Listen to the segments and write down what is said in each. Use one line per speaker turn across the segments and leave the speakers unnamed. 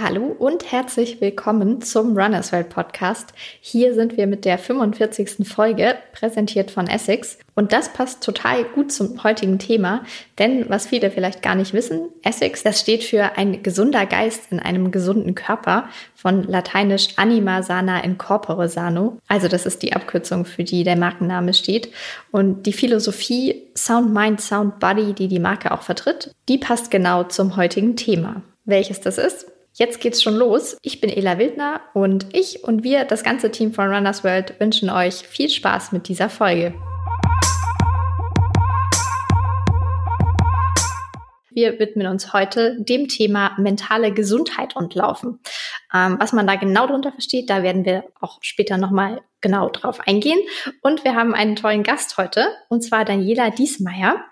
Hallo und herzlich willkommen zum Runners World Podcast. Hier sind wir mit der 45. Folge, präsentiert von Essex. Und das passt total gut zum heutigen Thema, denn was viele vielleicht gar nicht wissen, Essex, das steht für ein gesunder Geist in einem gesunden Körper, von lateinisch anima sana in corpore sano. Also das ist die Abkürzung, für die der Markenname steht. Und die Philosophie Sound Mind, Sound Body, die die Marke auch vertritt, die passt genau zum heutigen Thema. Welches das ist, Jetzt geht's schon los. Ich bin Ela Wildner und ich und wir, das ganze Team von Runners World, wünschen euch viel Spaß mit dieser Folge. Wir widmen uns heute dem Thema mentale Gesundheit und Laufen. Ähm, was man da genau darunter versteht, da werden wir auch später nochmal genau drauf eingehen. Und wir haben einen tollen Gast heute, und zwar Daniela Diesmeier.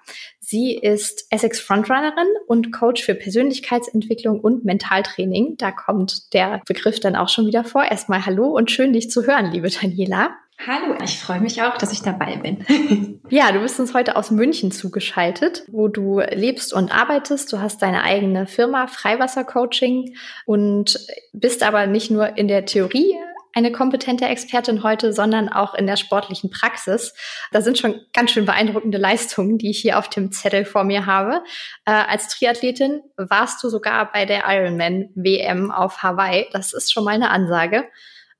Sie ist Essex Frontrunnerin und Coach für Persönlichkeitsentwicklung und Mentaltraining. Da kommt der Begriff dann auch schon wieder vor. Erstmal Hallo und schön, dich zu hören, liebe Daniela.
Hallo, ich freue mich auch, dass ich dabei bin.
ja, du bist uns heute aus München zugeschaltet, wo du lebst und arbeitest. Du hast deine eigene Firma Freiwasser Coaching und bist aber nicht nur in der Theorie eine kompetente Expertin heute, sondern auch in der sportlichen Praxis. Da sind schon ganz schön beeindruckende Leistungen, die ich hier auf dem Zettel vor mir habe. Äh, als Triathletin warst du sogar bei der Ironman WM auf Hawaii. Das ist schon mal eine Ansage.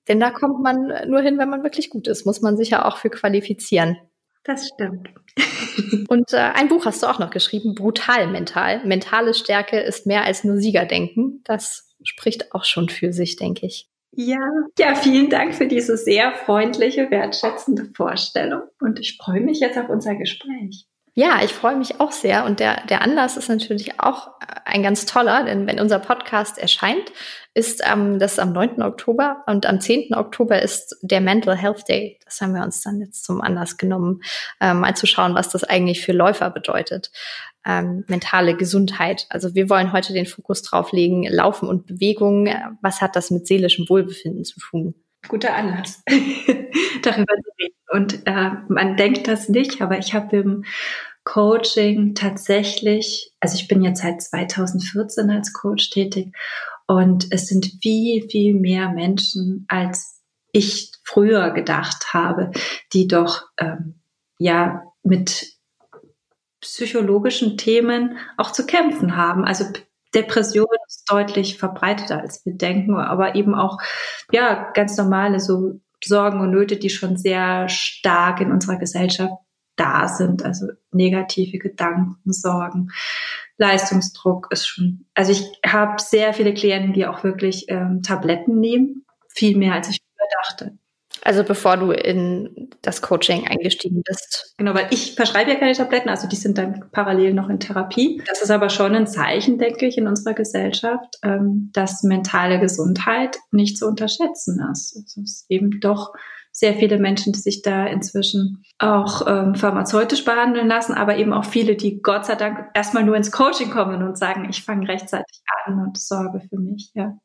Denn da kommt man nur hin, wenn man wirklich gut ist. Muss man sich ja auch für qualifizieren.
Das stimmt.
Und äh, ein Buch hast du auch noch geschrieben, Brutal Mental. Mentale Stärke ist mehr als nur Siegerdenken. Das spricht auch schon für sich, denke ich.
Ja, ja, vielen Dank für diese sehr freundliche, wertschätzende Vorstellung. Und ich freue mich jetzt auf unser Gespräch.
Ja, ich freue mich auch sehr. Und der, der Anlass ist natürlich auch ein ganz toller, denn wenn unser Podcast erscheint, ist ähm, das am 9. Oktober und am 10. Oktober ist der Mental Health Day. Das haben wir uns dann jetzt zum Anlass genommen, ähm, mal zu schauen, was das eigentlich für Läufer bedeutet. Ähm, mentale Gesundheit. Also wir wollen heute den Fokus drauf legen, Laufen und Bewegung. Was hat das mit seelischem Wohlbefinden zu tun?
Guter Anlass, darüber zu reden. Und äh, man denkt das nicht, aber ich habe im Coaching tatsächlich, also ich bin jetzt seit 2014 als Coach tätig und es sind viel, viel mehr Menschen, als ich früher gedacht habe, die doch ähm, ja mit psychologischen Themen auch zu kämpfen haben. Also Depression ist deutlich verbreiteter, als wir denken, aber eben auch ja ganz normale so Sorgen und Nöte, die schon sehr stark in unserer Gesellschaft da sind. Also negative Gedanken, Sorgen, Leistungsdruck ist schon. Also ich habe sehr viele Klienten, die auch wirklich ähm, Tabletten nehmen, viel mehr als ich dachte.
Also bevor du in das Coaching eingestiegen bist.
Genau, weil ich verschreibe ja keine Tabletten, also die sind dann parallel noch in Therapie. Das ist aber schon ein Zeichen, denke ich, in unserer Gesellschaft, ähm, dass mentale Gesundheit nicht zu unterschätzen ist. Es ist eben doch sehr viele Menschen, die sich da inzwischen auch ähm, pharmazeutisch behandeln lassen, aber eben auch viele, die Gott sei Dank erstmal nur ins Coaching kommen und sagen, ich fange rechtzeitig an und sorge für mich, ja.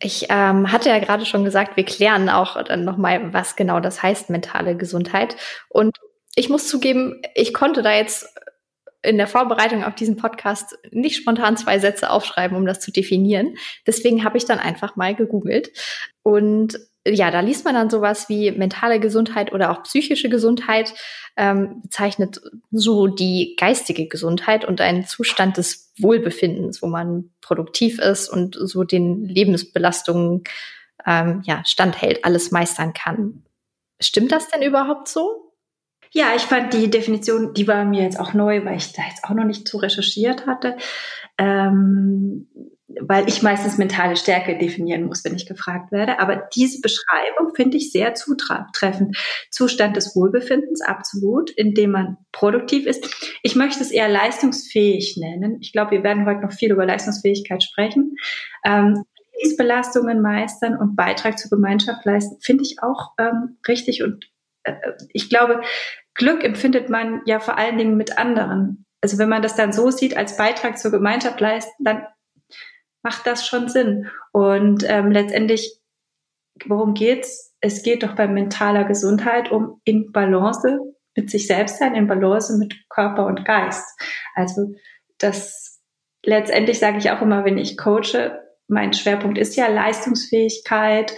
Ich ähm, hatte ja gerade schon gesagt, wir klären auch dann nochmal, was genau das heißt, mentale Gesundheit. Und ich muss zugeben, ich konnte da jetzt in der Vorbereitung auf diesen Podcast nicht spontan zwei Sätze aufschreiben, um das zu definieren. Deswegen habe ich dann einfach mal gegoogelt. Und ja, da liest man dann sowas wie mentale Gesundheit oder auch psychische Gesundheit, ähm, bezeichnet so die geistige Gesundheit und einen Zustand des Wohlbefindens, wo man produktiv ist und so den Lebensbelastungen ähm, ja, standhält, alles meistern kann. Stimmt das denn überhaupt so?
Ja, ich fand die Definition, die war mir jetzt auch neu, weil ich da jetzt auch noch nicht zu recherchiert hatte. Ähm, weil ich meistens mentale Stärke definieren muss, wenn ich gefragt werde. Aber diese Beschreibung finde ich sehr zutreffend. Zustand des Wohlbefindens, absolut, indem man produktiv ist. Ich möchte es eher leistungsfähig nennen. Ich glaube, wir werden heute noch viel über Leistungsfähigkeit sprechen. Ähm, Lebensbelastungen meistern und Beitrag zur Gemeinschaft leisten, finde ich auch ähm, richtig. Und äh, ich glaube, Glück empfindet man ja vor allen Dingen mit anderen. Also wenn man das dann so sieht, als Beitrag zur Gemeinschaft leisten, dann macht das schon Sinn. Und ähm, letztendlich, worum geht's? Es geht doch bei mentaler Gesundheit um in Balance mit sich selbst sein, in Balance mit Körper und Geist. Also das letztendlich sage ich auch immer, wenn ich coache, mein Schwerpunkt ist ja Leistungsfähigkeit,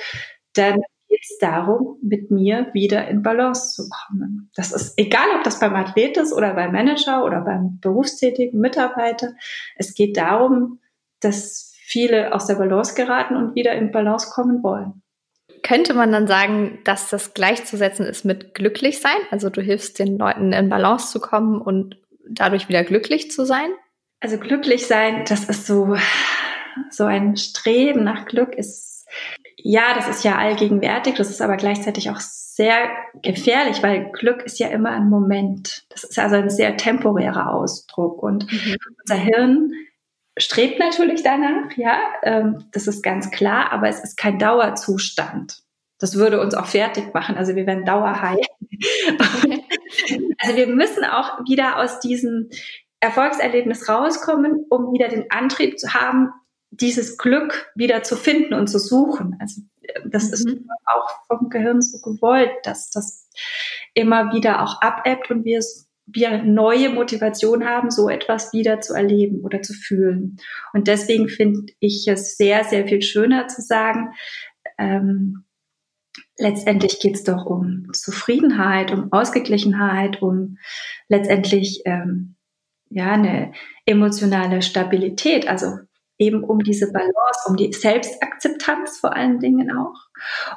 dann geht es darum, mit mir wieder in Balance zu kommen. Das ist egal, ob das beim Athlet ist oder beim Manager oder beim berufstätigen Mitarbeiter. Es geht darum, dass viele aus der Balance geraten und wieder in Balance kommen wollen.
Könnte man dann sagen, dass das gleichzusetzen ist mit glücklich sein? Also du hilfst den Leuten in Balance zu kommen und dadurch wieder glücklich zu sein?
Also glücklich sein, das ist so, so ein Streben nach Glück ist, ja, das ist ja allgegenwärtig, das ist aber gleichzeitig auch sehr gefährlich, weil Glück ist ja immer ein Moment. Das ist also ein sehr temporärer Ausdruck und mhm. unser Hirn strebt natürlich danach, ja, ähm, das ist ganz klar, aber es ist kein Dauerzustand. Das würde uns auch fertig machen. Also wir werden dauerhigh. also wir müssen auch wieder aus diesem Erfolgserlebnis rauskommen, um wieder den Antrieb zu haben, dieses Glück wieder zu finden und zu suchen. Also das mhm. ist auch vom Gehirn so gewollt, dass das immer wieder auch abebbt und wir es wir neue Motivation haben, so etwas wieder zu erleben oder zu fühlen. Und deswegen finde ich es sehr, sehr viel schöner zu sagen, ähm, letztendlich geht es doch um Zufriedenheit, um Ausgeglichenheit, um letztendlich ähm, ja eine emotionale Stabilität, also eben um diese Balance, um die Selbstakzeptanz vor allen Dingen auch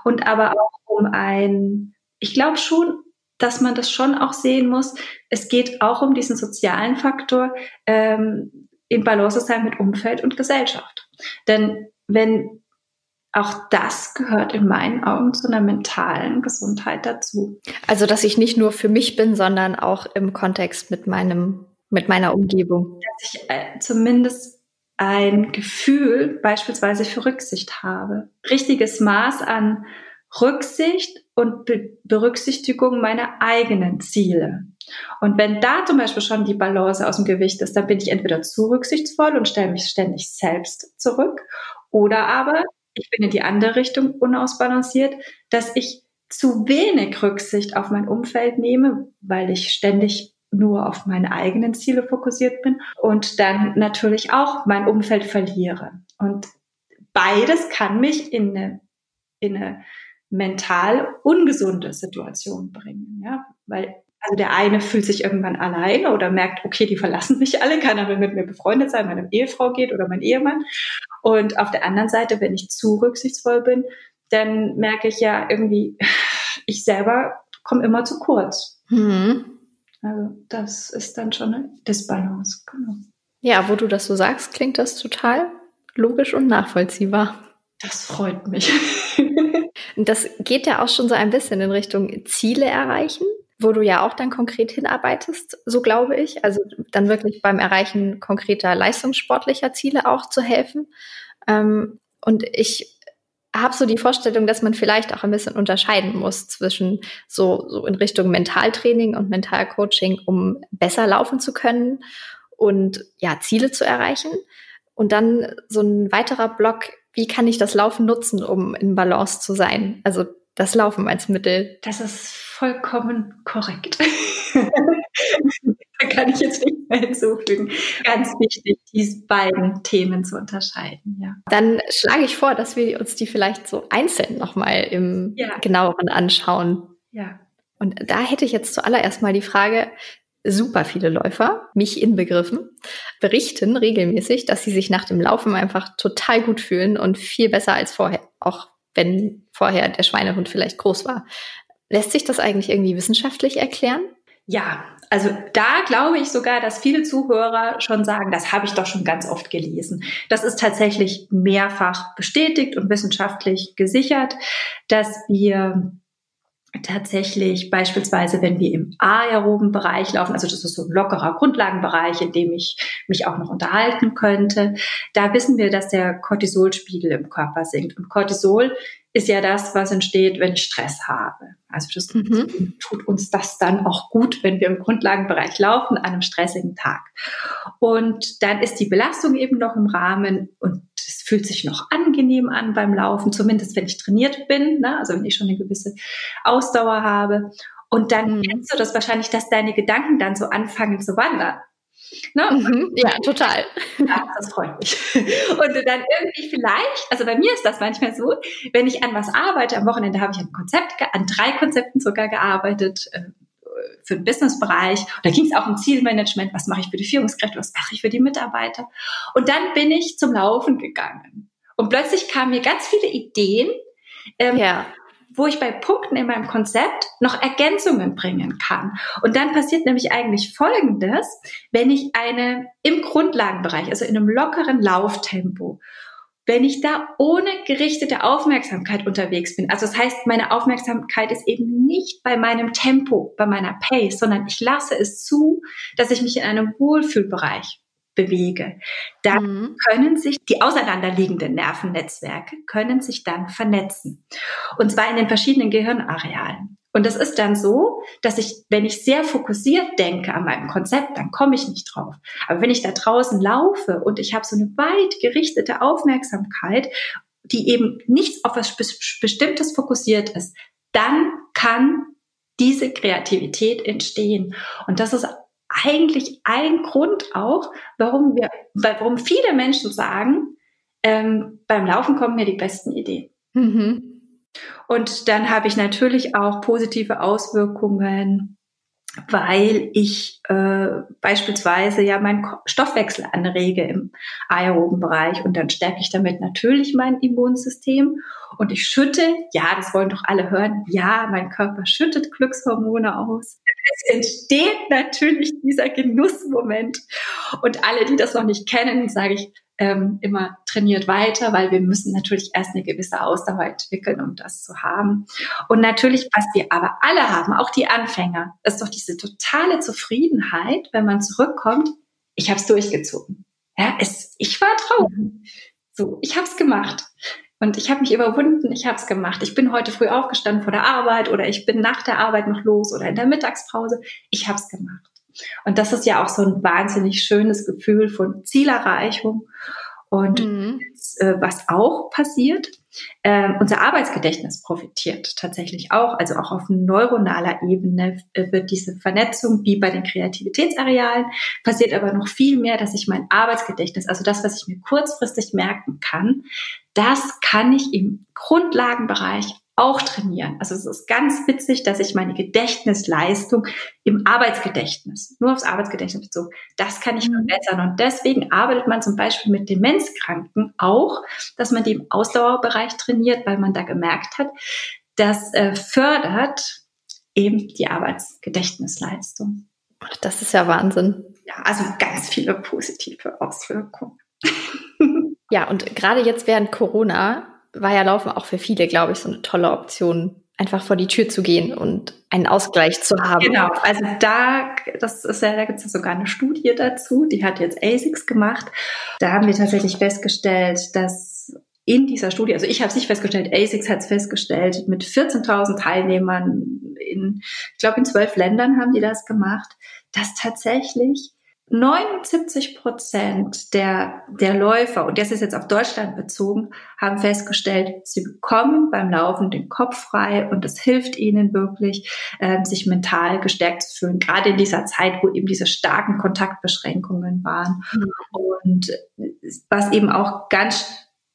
und aber auch um ein, ich glaube schon dass man das schon auch sehen muss. Es geht auch um diesen sozialen Faktor ähm, in Balance sein mit Umfeld und Gesellschaft. Denn wenn auch das gehört in meinen Augen zu einer mentalen Gesundheit dazu.
Also, dass ich nicht nur für mich bin, sondern auch im Kontext mit meinem, mit meiner Umgebung.
Dass ich äh, zumindest ein Gefühl beispielsweise für Rücksicht habe. Richtiges Maß an Rücksicht und Be Berücksichtigung meiner eigenen Ziele. Und wenn da zum Beispiel schon die Balance aus dem Gewicht ist, dann bin ich entweder zu rücksichtsvoll und stelle mich ständig selbst zurück oder aber ich bin in die andere Richtung unausbalanciert, dass ich zu wenig Rücksicht auf mein Umfeld nehme, weil ich ständig nur auf meine eigenen Ziele fokussiert bin und dann natürlich auch mein Umfeld verliere. Und beides kann mich in eine, in eine mental ungesunde Situation bringen, ja, weil also der eine fühlt sich irgendwann alleine oder merkt, okay, die verlassen mich alle, keiner will mit mir befreundet sein, meine Ehefrau geht oder mein Ehemann. Und auf der anderen Seite, wenn ich zu rücksichtsvoll bin, dann merke ich ja irgendwie, ich selber komme immer zu kurz. Mhm. Also das ist dann schon eine Disbalance. Genau.
Ja, wo du das so sagst, klingt das total logisch und nachvollziehbar.
Das freut mich.
Und das geht ja auch schon so ein bisschen in Richtung Ziele erreichen, wo du ja auch dann konkret hinarbeitest, so glaube ich. Also dann wirklich beim Erreichen konkreter leistungssportlicher Ziele auch zu helfen. Ähm, und ich habe so die Vorstellung, dass man vielleicht auch ein bisschen unterscheiden muss zwischen so, so in Richtung Mentaltraining und Mentalcoaching, um besser laufen zu können und ja, Ziele zu erreichen. Und dann so ein weiterer Block wie kann ich das Laufen nutzen, um in Balance zu sein? Also das Laufen als Mittel.
Das ist vollkommen korrekt. da kann ich jetzt nicht mehr hinzufügen. Ganz wichtig, diese beiden Themen zu unterscheiden. Ja.
Dann schlage ich vor, dass wir uns die vielleicht so einzeln nochmal im ja. genaueren anschauen.
Ja.
Und da hätte ich jetzt zuallererst mal die Frage, super viele Läufer, mich inbegriffen, berichten regelmäßig, dass sie sich nach dem Laufen einfach total gut fühlen und viel besser als vorher, auch wenn vorher der Schweinehund vielleicht groß war. Lässt sich das eigentlich irgendwie wissenschaftlich erklären?
Ja, also da glaube ich sogar, dass viele Zuhörer schon sagen, das habe ich doch schon ganz oft gelesen. Das ist tatsächlich mehrfach bestätigt und wissenschaftlich gesichert, dass wir tatsächlich beispielsweise, wenn wir im aeroben Bereich laufen, also das ist so ein lockerer Grundlagenbereich, in dem ich mich auch noch unterhalten könnte, da wissen wir, dass der Cortisolspiegel im Körper sinkt. Und Cortisol ist ja das, was entsteht, wenn ich Stress habe. Also das mhm. tut uns das dann auch gut, wenn wir im Grundlagenbereich laufen an einem stressigen Tag. Und dann ist die Belastung eben noch im Rahmen und es fühlt sich noch angenehm an beim Laufen, zumindest wenn ich trainiert bin, ne? also wenn ich schon eine gewisse Ausdauer habe. Und dann mhm. kennst du das wahrscheinlich, dass deine Gedanken dann so anfangen zu wandern.
Ne? Mhm, ja, total.
Ja, das freut mich. Und dann irgendwie vielleicht, also bei mir ist das manchmal so, wenn ich an was arbeite, am Wochenende habe ich ein Konzept, an drei Konzepten sogar gearbeitet, äh, für den Businessbereich. Da ging es auch um Zielmanagement. Was mache ich für die Führungskräfte? Was mache ich für die Mitarbeiter? Und dann bin ich zum Laufen gegangen. Und plötzlich kamen mir ganz viele Ideen, ähm, ja. Wo ich bei Punkten in meinem Konzept noch Ergänzungen bringen kann. Und dann passiert nämlich eigentlich Folgendes, wenn ich eine im Grundlagenbereich, also in einem lockeren Lauftempo, wenn ich da ohne gerichtete Aufmerksamkeit unterwegs bin. Also das heißt, meine Aufmerksamkeit ist eben nicht bei meinem Tempo, bei meiner Pace, sondern ich lasse es zu, dass ich mich in einem Wohlfühlbereich bewege. Dann mhm. können sich die auseinanderliegenden Nervennetzwerke können sich dann vernetzen. Und zwar in den verschiedenen Gehirnarealen. Und das ist dann so, dass ich, wenn ich sehr fokussiert denke an meinem Konzept, dann komme ich nicht drauf. Aber wenn ich da draußen laufe und ich habe so eine weit gerichtete Aufmerksamkeit, die eben nichts auf was Bestimmtes fokussiert ist, dann kann diese Kreativität entstehen. Und das ist eigentlich ein Grund auch, warum wir, warum viele Menschen sagen, ähm, beim Laufen kommen mir die besten Ideen. Mhm. Und dann habe ich natürlich auch positive Auswirkungen, weil ich äh, beispielsweise ja meinen Stoffwechsel anrege im aeroben Bereich und dann stärke ich damit natürlich mein Immunsystem und ich schütte, ja, das wollen doch alle hören, ja, mein Körper schüttet Glückshormone aus. Es entsteht natürlich dieser Genussmoment und alle, die das noch nicht kennen, sage ich, ähm, immer trainiert weiter, weil wir müssen natürlich erst eine gewisse Ausdauer entwickeln, um das zu haben. Und natürlich, was wir aber alle haben, auch die Anfänger, ist doch diese totale Zufriedenheit, wenn man zurückkommt, ich habe es durchgezogen. Ja, es, ich war drauf. So, ich habe es gemacht. Und ich habe mich überwunden, ich habe es gemacht. Ich bin heute früh aufgestanden vor der Arbeit oder ich bin nach der Arbeit noch los oder in der Mittagspause. Ich habe es gemacht. Und das ist ja auch so ein wahnsinnig schönes Gefühl von Zielerreichung. Und mhm. äh, was auch passiert, äh, unser Arbeitsgedächtnis profitiert tatsächlich auch. Also auch auf neuronaler Ebene äh, wird diese Vernetzung wie bei den Kreativitätsarealen passiert aber noch viel mehr, dass ich mein Arbeitsgedächtnis, also das, was ich mir kurzfristig merken kann, das kann ich im Grundlagenbereich auch trainieren. Also es ist ganz witzig, dass ich meine Gedächtnisleistung im Arbeitsgedächtnis, nur aufs Arbeitsgedächtnis bezogen, das kann ich mhm. verbessern. Und deswegen arbeitet man zum Beispiel mit Demenzkranken auch, dass man die im Ausdauerbereich trainiert, weil man da gemerkt hat, das äh, fördert eben die Arbeitsgedächtnisleistung.
Das ist ja Wahnsinn.
Ja, also ganz viele positive Auswirkungen.
ja, und gerade jetzt während Corona war ja Laufen auch für viele, glaube ich, so eine tolle Option, einfach vor die Tür zu gehen und einen Ausgleich zu haben.
Genau, also da, das ist ja, da gibt es ja sogar eine Studie dazu, die hat jetzt ASICS gemacht. Da haben wir tatsächlich festgestellt, dass in dieser Studie, also ich habe es nicht festgestellt, ASICS hat es festgestellt, mit 14.000 Teilnehmern in, ich glaube in zwölf Ländern haben die das gemacht, dass tatsächlich 79 Prozent der, der Läufer, und das ist jetzt auf Deutschland bezogen, haben festgestellt, sie bekommen beim Laufen den Kopf frei und es hilft ihnen wirklich, äh, sich mental gestärkt zu fühlen, gerade in dieser Zeit, wo eben diese starken Kontaktbeschränkungen waren. Mhm. Und was eben auch ganz,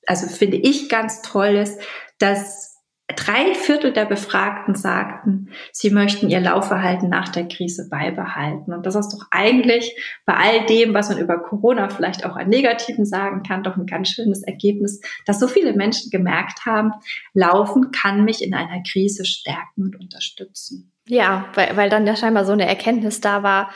also finde ich ganz toll ist, dass Drei Viertel der Befragten sagten, sie möchten ihr Laufverhalten nach der Krise beibehalten. Und das ist doch eigentlich bei all dem, was man über Corona vielleicht auch an Negativen sagen kann, doch ein ganz schönes Ergebnis, dass so viele Menschen gemerkt haben, Laufen kann mich in einer Krise stärken und unterstützen.
Ja, weil, weil dann ja scheinbar so eine Erkenntnis da war,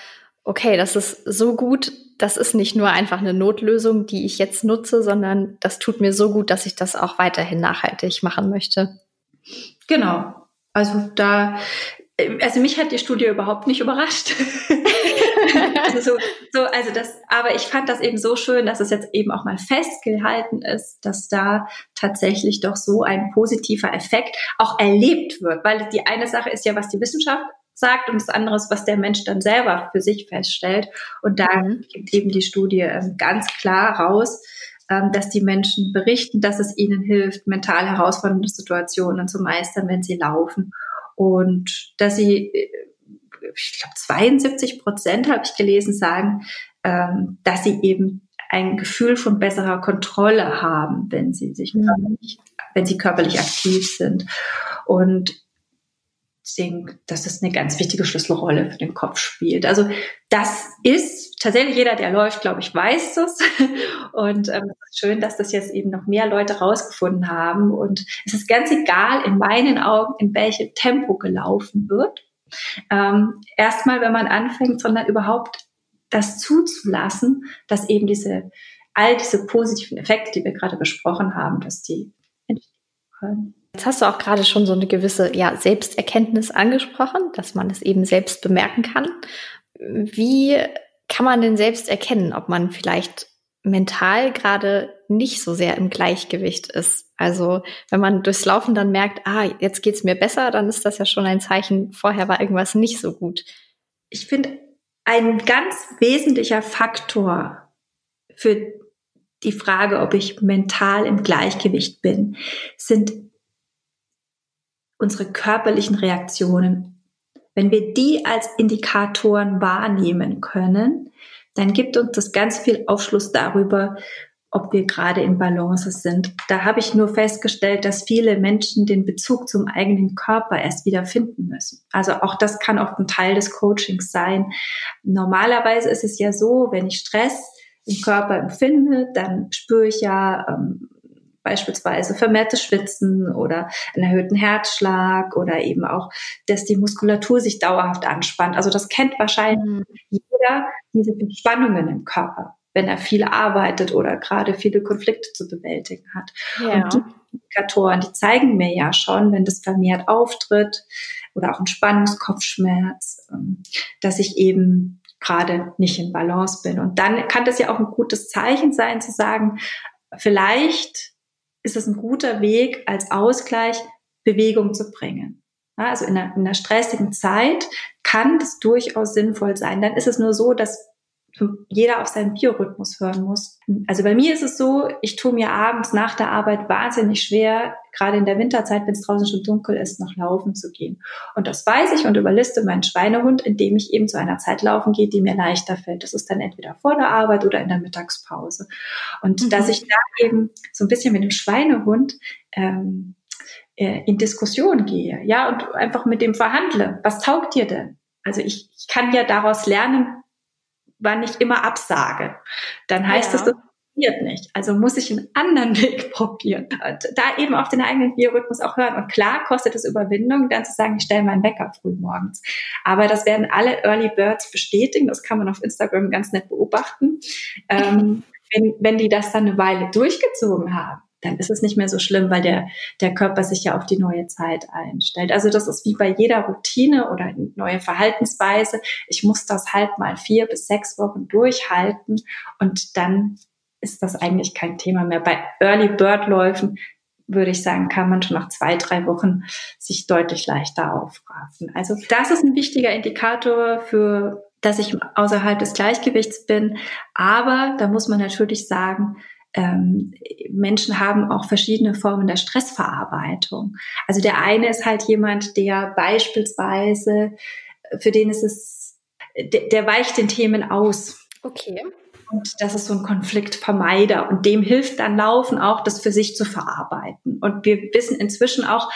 okay, das ist so gut, das ist nicht nur einfach eine Notlösung, die ich jetzt nutze, sondern das tut mir so gut, dass ich das auch weiterhin nachhaltig machen möchte.
Genau. Also da, also mich hat die Studie überhaupt nicht überrascht. also so, so, also das, aber ich fand das eben so schön, dass es jetzt eben auch mal festgehalten ist, dass da tatsächlich doch so ein positiver Effekt auch erlebt wird, weil die eine Sache ist ja, was die Wissenschaft sagt und das andere ist, was der Mensch dann selber für sich feststellt. Und da mhm. gibt eben die Studie ähm, ganz klar raus, dass die Menschen berichten, dass es ihnen hilft, mental herausfordernde Situationen zu meistern, wenn sie laufen. Und dass sie, äh, ich glaube, 72 Prozent habe ich gelesen, sagen, ähm, dass sie eben ein Gefühl von besserer Kontrolle haben, wenn sie sich mhm. körperlich, wenn sie körperlich aktiv sind. Und denke, dass das eine ganz wichtige Schlüsselrolle für den Kopf spielt. Also das ist tatsächlich jeder, der läuft, glaube ich, weiß das. Und ähm, schön, dass das jetzt eben noch mehr Leute rausgefunden haben. Und es ist ganz egal in meinen Augen, in welchem Tempo gelaufen wird. Ähm, Erstmal, wenn man anfängt, sondern überhaupt das zuzulassen, dass eben diese all diese positiven Effekte, die wir gerade besprochen haben, dass die entstehen können.
Jetzt hast du auch gerade schon so eine gewisse ja, Selbsterkenntnis angesprochen, dass man es eben selbst bemerken kann. Wie kann man denn selbst erkennen, ob man vielleicht mental gerade nicht so sehr im Gleichgewicht ist? Also wenn man durchs Laufen dann merkt, ah, jetzt geht's mir besser, dann ist das ja schon ein Zeichen, vorher war irgendwas nicht so gut.
Ich finde, ein ganz wesentlicher Faktor für die Frage, ob ich mental im Gleichgewicht bin, sind unsere körperlichen Reaktionen. Wenn wir die als Indikatoren wahrnehmen können, dann gibt uns das ganz viel Aufschluss darüber, ob wir gerade in Balance sind. Da habe ich nur festgestellt, dass viele Menschen den Bezug zum eigenen Körper erst wieder finden müssen. Also auch das kann oft ein Teil des Coachings sein. Normalerweise ist es ja so, wenn ich Stress im Körper empfinde, dann spüre ich ja ähm, beispielsweise vermehrtes Schwitzen oder einen erhöhten Herzschlag oder eben auch, dass die Muskulatur sich dauerhaft anspannt. Also das kennt wahrscheinlich mhm. jeder, diese Spannungen im Körper, wenn er viel arbeitet oder gerade viele Konflikte zu bewältigen hat. Ja. Und die Indikatoren, die zeigen mir ja schon, wenn das vermehrt auftritt oder auch ein Spannungskopfschmerz, ähm, dass ich eben gerade nicht in Balance bin. Und dann kann das ja auch ein gutes Zeichen sein, zu sagen, vielleicht ist es ein guter Weg, als Ausgleich Bewegung zu bringen. also in einer, in einer stressigen Zeit kann das durchaus sinnvoll sein. Dann ist es nur so, dass jeder auf seinen Biorhythmus hören muss. Also bei mir ist es so, ich tue mir abends nach der Arbeit wahnsinnig schwer, gerade in der Winterzeit, wenn es draußen schon dunkel ist, noch laufen zu gehen. Und das weiß ich und überliste meinen Schweinehund, indem ich eben zu einer Zeit laufen gehe, die mir leichter fällt. Das ist dann entweder vor der Arbeit oder in der Mittagspause. Und mhm. dass ich da eben so ein bisschen mit dem Schweinehund ähm, äh, in Diskussion gehe, ja, und einfach mit dem verhandle. Was taugt dir denn? Also ich, ich kann ja daraus lernen, wann ich immer absage, dann heißt ja. das, das funktioniert nicht. Also muss ich einen anderen Weg probieren. Und da eben auf den eigenen Biorhythmus auch hören. Und klar kostet es Überwindung, dann zu sagen, ich stelle meinen Wecker früh morgens. Aber das werden alle Early Birds bestätigen. Das kann man auf Instagram ganz nett beobachten. Ähm, wenn, wenn die das dann eine Weile durchgezogen haben, dann ist es nicht mehr so schlimm, weil der, der Körper sich ja auf die neue Zeit einstellt. Also das ist wie bei jeder Routine oder neue Verhaltensweise. Ich muss das halt mal vier bis sechs Wochen durchhalten und dann ist das eigentlich kein Thema mehr. Bei Early Bird Läufen würde ich sagen, kann man schon nach zwei, drei Wochen sich deutlich leichter aufraffen. Also das ist ein wichtiger Indikator für, dass ich außerhalb des Gleichgewichts bin. Aber da muss man natürlich sagen, ähm, Menschen haben auch verschiedene Formen der Stressverarbeitung. Also der eine ist halt jemand, der beispielsweise, für den ist es, der, der weicht den Themen aus.
Okay.
Und das ist so ein Konfliktvermeider. Und dem hilft dann Laufen auch, das für sich zu verarbeiten. Und wir wissen inzwischen auch,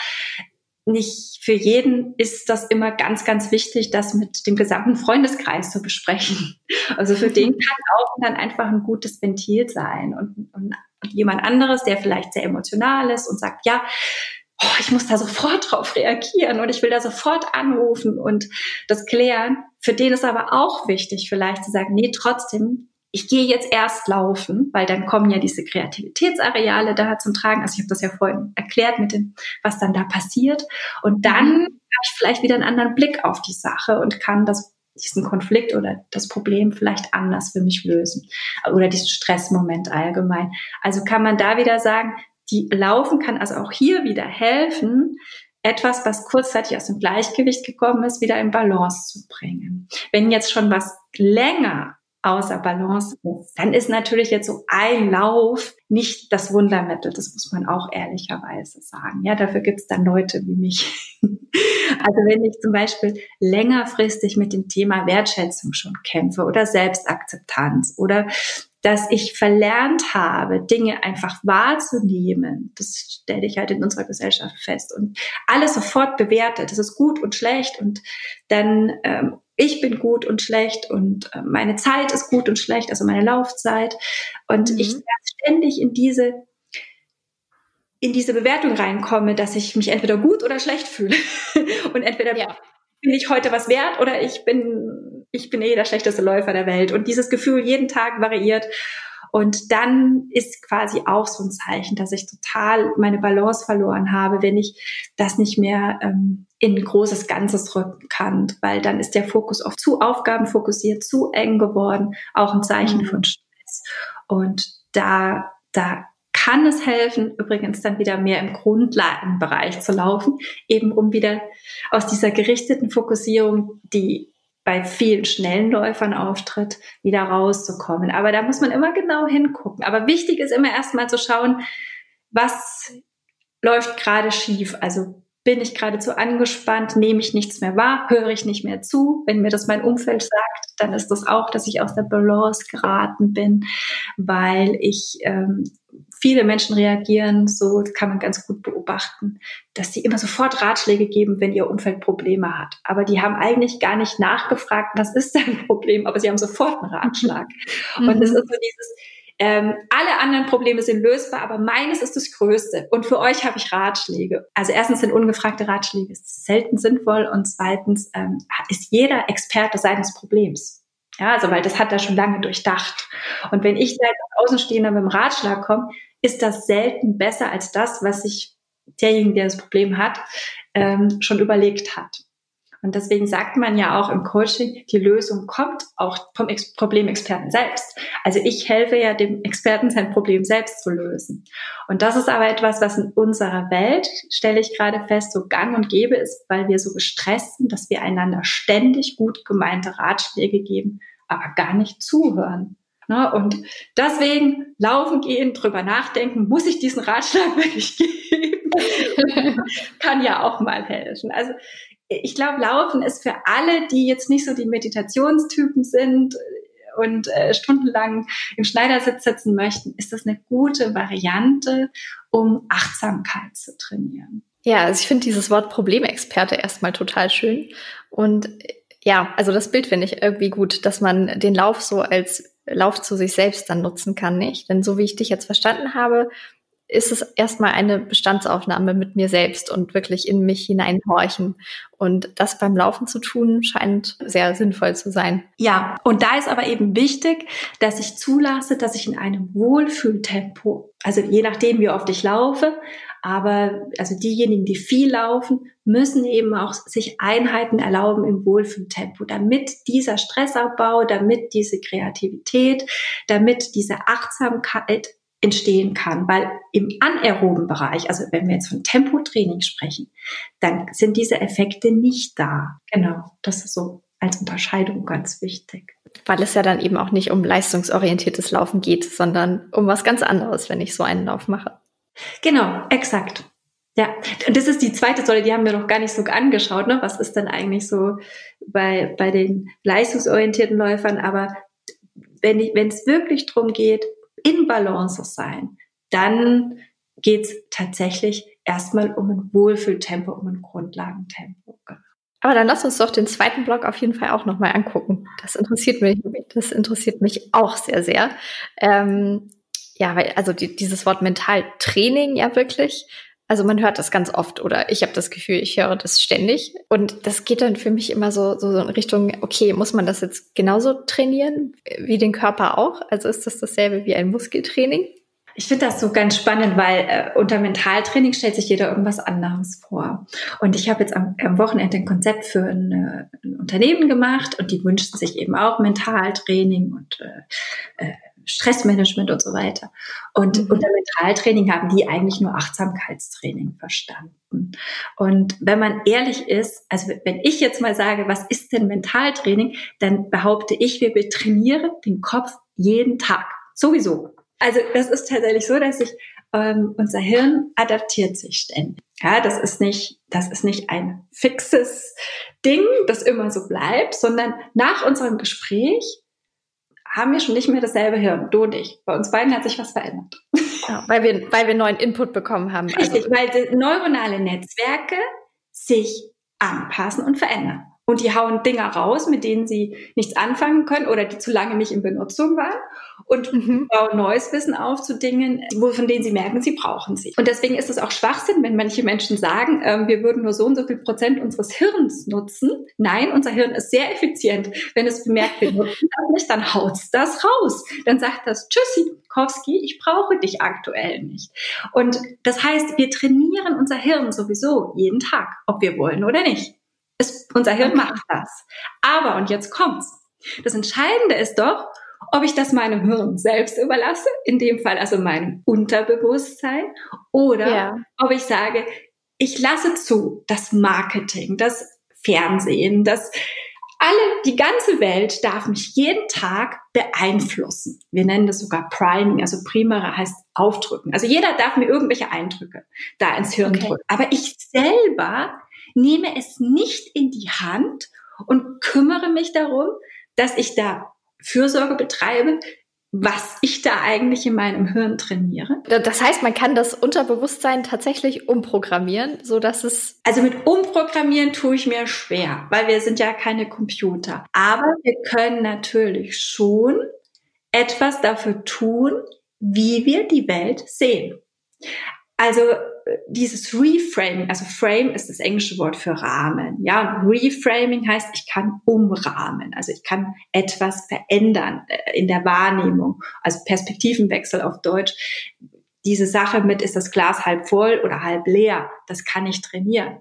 nicht für jeden ist das immer ganz, ganz wichtig, das mit dem gesamten Freundeskreis zu besprechen. Also für den kann auch dann einfach ein gutes Ventil sein und, und, und jemand anderes, der vielleicht sehr emotional ist und sagt, ja, oh, ich muss da sofort drauf reagieren und ich will da sofort anrufen und das klären. Für den ist aber auch wichtig, vielleicht zu sagen, nee, trotzdem, ich gehe jetzt erst laufen, weil dann kommen ja diese Kreativitätsareale da zum Tragen. Also ich habe das ja vorhin erklärt mit dem, was dann da passiert. Und dann mhm. habe ich vielleicht wieder einen anderen Blick auf die Sache und kann das diesen Konflikt oder das Problem vielleicht anders für mich lösen oder diesen Stressmoment allgemein. Also kann man da wieder sagen, die Laufen kann also auch hier wieder helfen, etwas, was kurzzeitig aus dem Gleichgewicht gekommen ist, wieder in Balance zu bringen. Wenn jetzt schon was länger außer Balance ist, dann ist natürlich jetzt so ein Lauf nicht das Wundermittel. Das muss man auch ehrlicherweise sagen. Ja, dafür gibt es dann Leute wie mich. also wenn ich zum Beispiel längerfristig mit dem Thema Wertschätzung schon kämpfe oder Selbstakzeptanz oder dass ich verlernt habe, Dinge einfach wahrzunehmen. Das stelle ich halt in unserer Gesellschaft fest und alles sofort bewertet. Das ist gut und schlecht und dann ähm, ich bin gut und schlecht und äh, meine Zeit ist gut und schlecht, also meine Laufzeit. Und mhm. ich ständig in diese in diese Bewertung reinkomme, dass ich mich entweder gut oder schlecht fühle. und entweder ja. bin ich heute was wert oder ich bin, ich bin eh der schlechteste Läufer der Welt. Und dieses Gefühl jeden Tag variiert. Und dann ist quasi auch so ein Zeichen, dass ich total meine Balance verloren habe, wenn ich das nicht mehr ähm, in ein großes Ganzes rücken kann, weil dann ist der Fokus auf zu Aufgaben fokussiert, zu eng geworden, auch ein Zeichen mhm. von Stress. Und da, da kann es helfen, übrigens dann wieder mehr im Grundlagenbereich zu laufen, eben um wieder aus dieser gerichteten Fokussierung, die bei vielen schnellen Läufern auftritt, wieder rauszukommen. Aber da muss man immer genau hingucken. Aber wichtig ist immer erstmal zu schauen, was läuft gerade schief. Also bin ich gerade zu angespannt, nehme ich nichts mehr wahr, höre ich nicht mehr zu. Wenn mir das mein Umfeld sagt, dann ist das auch, dass ich aus der Balance geraten bin, weil ich ähm, viele Menschen reagieren, so kann man ganz gut beobachten, dass sie immer sofort Ratschläge geben, wenn ihr Umfeld Probleme hat. Aber die haben eigentlich gar nicht nachgefragt, was ist dein Problem, aber sie haben sofort einen Ratschlag. Mhm. Und es ist so dieses, ähm, alle anderen Probleme sind lösbar, aber meines ist das Größte. Und für euch habe ich Ratschläge. Also erstens sind ungefragte Ratschläge selten sinnvoll und zweitens ähm, ist jeder Experte seines Problems. Ja, also weil das hat er schon lange durchdacht. Und wenn ich da als Außenstehender mit dem Ratschlag komme, ist das selten besser als das, was sich derjenige, der das Problem hat, ähm, schon überlegt hat. Und deswegen sagt man ja auch im Coaching, die Lösung kommt auch vom Ex Problemexperten selbst. Also ich helfe ja dem Experten, sein Problem selbst zu lösen. Und das ist aber etwas, was in unserer Welt, stelle ich gerade fest, so gang und gäbe ist, weil wir so gestresst sind, dass wir einander ständig gut gemeinte Ratschläge geben, aber gar nicht zuhören. Ne? Und deswegen laufen gehen, drüber nachdenken, muss ich diesen Ratschlag wirklich geben? Kann ja auch mal helfen. Also ich glaube, Laufen ist für alle, die jetzt nicht so die Meditationstypen sind und äh, stundenlang im Schneidersitz sitzen möchten, ist das eine gute Variante, um Achtsamkeit zu trainieren.
Ja, also ich finde dieses Wort Problemexperte erstmal total schön. Und ja, also das Bild finde ich irgendwie gut, dass man den Lauf so als Lauf zu sich selbst dann nutzen kann, nicht? Denn so wie ich dich jetzt verstanden habe, ist es erstmal eine Bestandsaufnahme mit mir selbst und wirklich in mich hineinhorchen. Und das beim Laufen zu tun, scheint sehr sinnvoll zu sein.
Ja, und da ist aber eben wichtig, dass ich zulasse, dass ich in einem Wohlfühltempo, also je nachdem, wie oft ich laufe, aber also diejenigen, die viel laufen, müssen eben auch sich Einheiten erlauben im Wohlfühltempo, damit dieser Stressabbau, damit diese Kreativität, damit diese Achtsamkeit entstehen kann, weil im anaeroben Bereich, also wenn wir jetzt von Tempotraining sprechen, dann sind diese Effekte nicht da. Genau, das ist so als Unterscheidung ganz wichtig.
Weil es ja dann eben auch nicht um leistungsorientiertes Laufen geht, sondern um was ganz anderes, wenn ich so einen Lauf mache.
Genau, exakt. Ja, und das ist die zweite Säule, die haben wir noch gar nicht so angeschaut. Ne? Was ist denn eigentlich so bei, bei den leistungsorientierten Läufern? Aber wenn es wirklich darum geht, in Balance sein, dann geht es tatsächlich erstmal um ein Wohlfühltempo, um ein Grundlagentempo.
Aber dann lass uns doch den zweiten Block auf jeden Fall auch nochmal angucken. Das interessiert mich, das interessiert mich auch sehr, sehr. Ähm, ja, weil, also die, dieses Wort Mentaltraining ja wirklich. Also man hört das ganz oft oder ich habe das Gefühl, ich höre das ständig. Und das geht dann für mich immer so, so in Richtung, okay, muss man das jetzt genauso trainieren wie den Körper auch? Also ist das dasselbe wie ein Muskeltraining?
Ich finde das so ganz spannend, weil äh, unter Mentaltraining stellt sich jeder irgendwas anderes vor. Und ich habe jetzt am, am, Wochenende ein Konzept für ein, ein, Unternehmen gemacht und die wünschen sich eben auch Mentaltraining und äh, äh Stressmanagement und so weiter. Und mhm. unter Mentaltraining haben die eigentlich nur Achtsamkeitstraining verstanden. Und wenn man ehrlich ist, also wenn ich jetzt mal sage, was ist denn Mentaltraining, dann behaupte ich, wir trainieren den Kopf jeden Tag. Sowieso. Also das ist tatsächlich so, dass sich ähm, unser Hirn adaptiert sich ständig. Ja, das ist nicht, das ist nicht ein fixes Ding, das immer so bleibt, sondern nach unserem Gespräch haben wir schon nicht mehr dasselbe Hirn, du und ich. Bei uns beiden hat sich was verändert.
Ja, weil, wir, weil wir neuen Input bekommen haben.
Richtig, also. weil neuronale Netzwerke sich anpassen und verändern und die hauen Dinger raus, mit denen sie nichts anfangen können oder die zu lange nicht in Benutzung waren und mhm. bauen neues Wissen auf zu Dingen, von denen sie merken, sie brauchen sie. Und deswegen ist es auch Schwachsinn, wenn manche Menschen sagen, ähm, wir würden nur so und so viel Prozent unseres Hirns nutzen. Nein, unser Hirn ist sehr effizient. Wenn es bemerkt, wir nutzen das nicht, dann haut's das raus. Dann sagt das, tschüssi, Kowski, ich brauche dich aktuell nicht. Und das heißt, wir trainieren unser Hirn sowieso jeden Tag, ob wir wollen oder nicht. Es, unser Hirn macht das. Aber, und jetzt kommt's. Das Entscheidende ist doch, ob ich das meinem Hirn selbst überlasse, in dem Fall also meinem Unterbewusstsein, oder ja. ob ich sage, ich lasse zu, das Marketing, das Fernsehen, das alle, die ganze Welt darf mich jeden Tag beeinflussen. Wir nennen das sogar Priming, also Primere heißt aufdrücken. Also jeder darf mir irgendwelche Eindrücke da ins Hirn okay. drücken. Aber ich selber nehme es nicht in die Hand und kümmere mich darum, dass ich da Fürsorge betreibe, was ich da eigentlich in meinem Hirn trainiere.
Das heißt, man kann das Unterbewusstsein tatsächlich umprogrammieren, so dass es
Also mit umprogrammieren tue ich mir schwer, weil wir sind ja keine Computer, aber wir können natürlich schon etwas dafür tun, wie wir die Welt sehen. Also dieses Reframing, also Frame ist das englische Wort für Rahmen, ja, und Reframing heißt, ich kann umrahmen, also ich kann etwas verändern äh, in der Wahrnehmung, also Perspektivenwechsel auf Deutsch. Diese Sache mit, ist das Glas halb voll oder halb leer, das kann ich trainieren.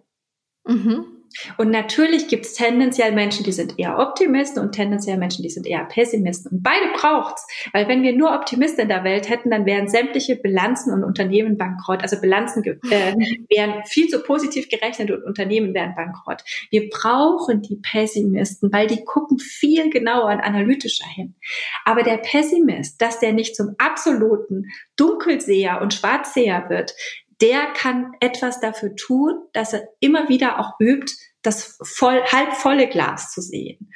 Mhm. Und natürlich gibt es tendenziell Menschen, die sind eher Optimisten und tendenziell Menschen, die sind eher Pessimisten. Und beide braucht's, weil wenn wir nur Optimisten in der Welt hätten, dann wären sämtliche Bilanzen und Unternehmen bankrott. Also Bilanzen äh, wären viel zu positiv gerechnet und Unternehmen wären bankrott. Wir brauchen die Pessimisten, weil die gucken viel genauer und analytischer hin. Aber der Pessimist, dass der nicht zum absoluten Dunkelseher und Schwarzseher wird, der kann etwas dafür tun, dass er immer wieder auch übt, das voll, halb volle Glas zu sehen.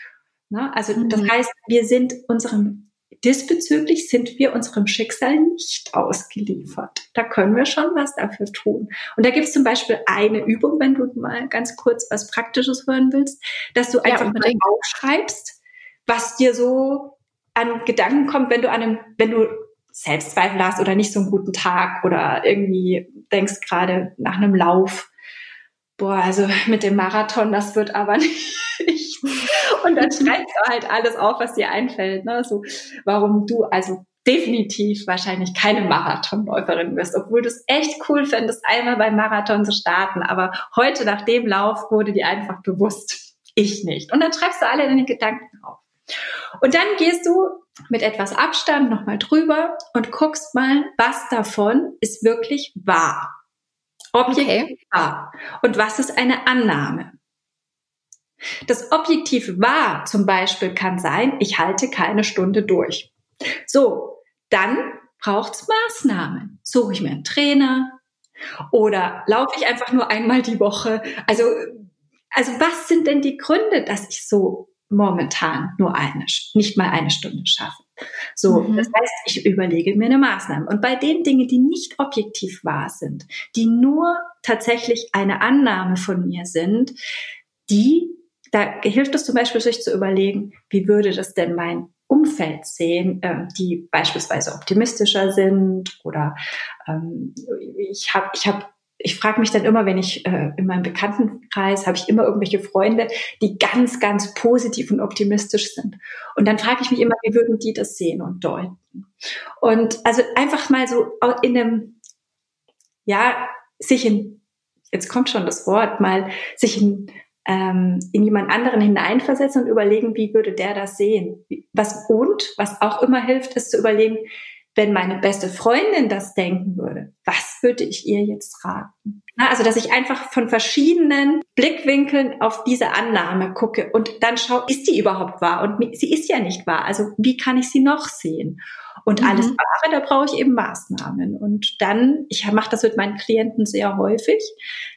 Ne? Also mhm. das heißt, wir sind unserem, diesbezüglich sind wir unserem Schicksal nicht ausgeliefert. Da können wir schon was dafür tun. Und da gibt es zum Beispiel eine Übung, wenn du mal ganz kurz was Praktisches hören willst, dass du einfach ja, mal aufschreibst, was dir so an Gedanken kommt, wenn du an einem, wenn du Selbstzweifel hast oder nicht so einen guten Tag oder irgendwie denkst gerade nach einem Lauf, boah, also mit dem Marathon, das wird aber nicht. Und dann schreibst du halt alles auf, was dir einfällt, ne? So, warum du also definitiv wahrscheinlich keine Marathonläuferin wirst, obwohl du es echt cool fändest, einmal beim Marathon zu starten. Aber heute nach dem Lauf wurde dir einfach bewusst, ich nicht. Und dann schreibst du alle deine Gedanken auf. Und dann gehst du mit etwas Abstand nochmal drüber und guckst mal, was davon ist wirklich wahr. Objektiv okay. wahr. Und was ist eine Annahme? Das objektiv wahr zum Beispiel kann sein, ich halte keine Stunde durch. So, dann braucht's Maßnahmen. Suche ich mir einen Trainer oder laufe ich einfach nur einmal die Woche? Also, also was sind denn die Gründe, dass ich so momentan nur eine, nicht mal eine Stunde schaffe. So, mhm. das heißt, ich überlege mir eine Maßnahme. Und bei den Dingen, die nicht objektiv wahr sind, die nur tatsächlich eine Annahme von mir sind, die, da hilft es zum Beispiel, sich zu überlegen, wie würde das denn mein Umfeld sehen, äh, die beispielsweise optimistischer sind oder ähm, ich habe ich hab ich frage mich dann immer, wenn ich äh, in meinem Bekanntenkreis habe ich immer irgendwelche Freunde, die ganz, ganz positiv und optimistisch sind. Und dann frage ich mich immer, wie würden die das sehen und deuten? Und also einfach mal so in einem, ja, sich in, jetzt kommt schon das Wort, mal sich in, ähm, in jemand anderen hineinversetzen und überlegen, wie würde der das sehen? Was und, was auch immer hilft, ist zu überlegen, wenn meine beste Freundin das denken würde, was würde ich ihr jetzt raten? Also, dass ich einfach von verschiedenen Blickwinkeln auf diese Annahme gucke und dann schaue, ist sie überhaupt wahr? Und sie ist ja nicht wahr. Also, wie kann ich sie noch sehen? Und mhm. alles Wahre, da brauche ich eben Maßnahmen. Und dann, ich mache das mit meinen Klienten sehr häufig,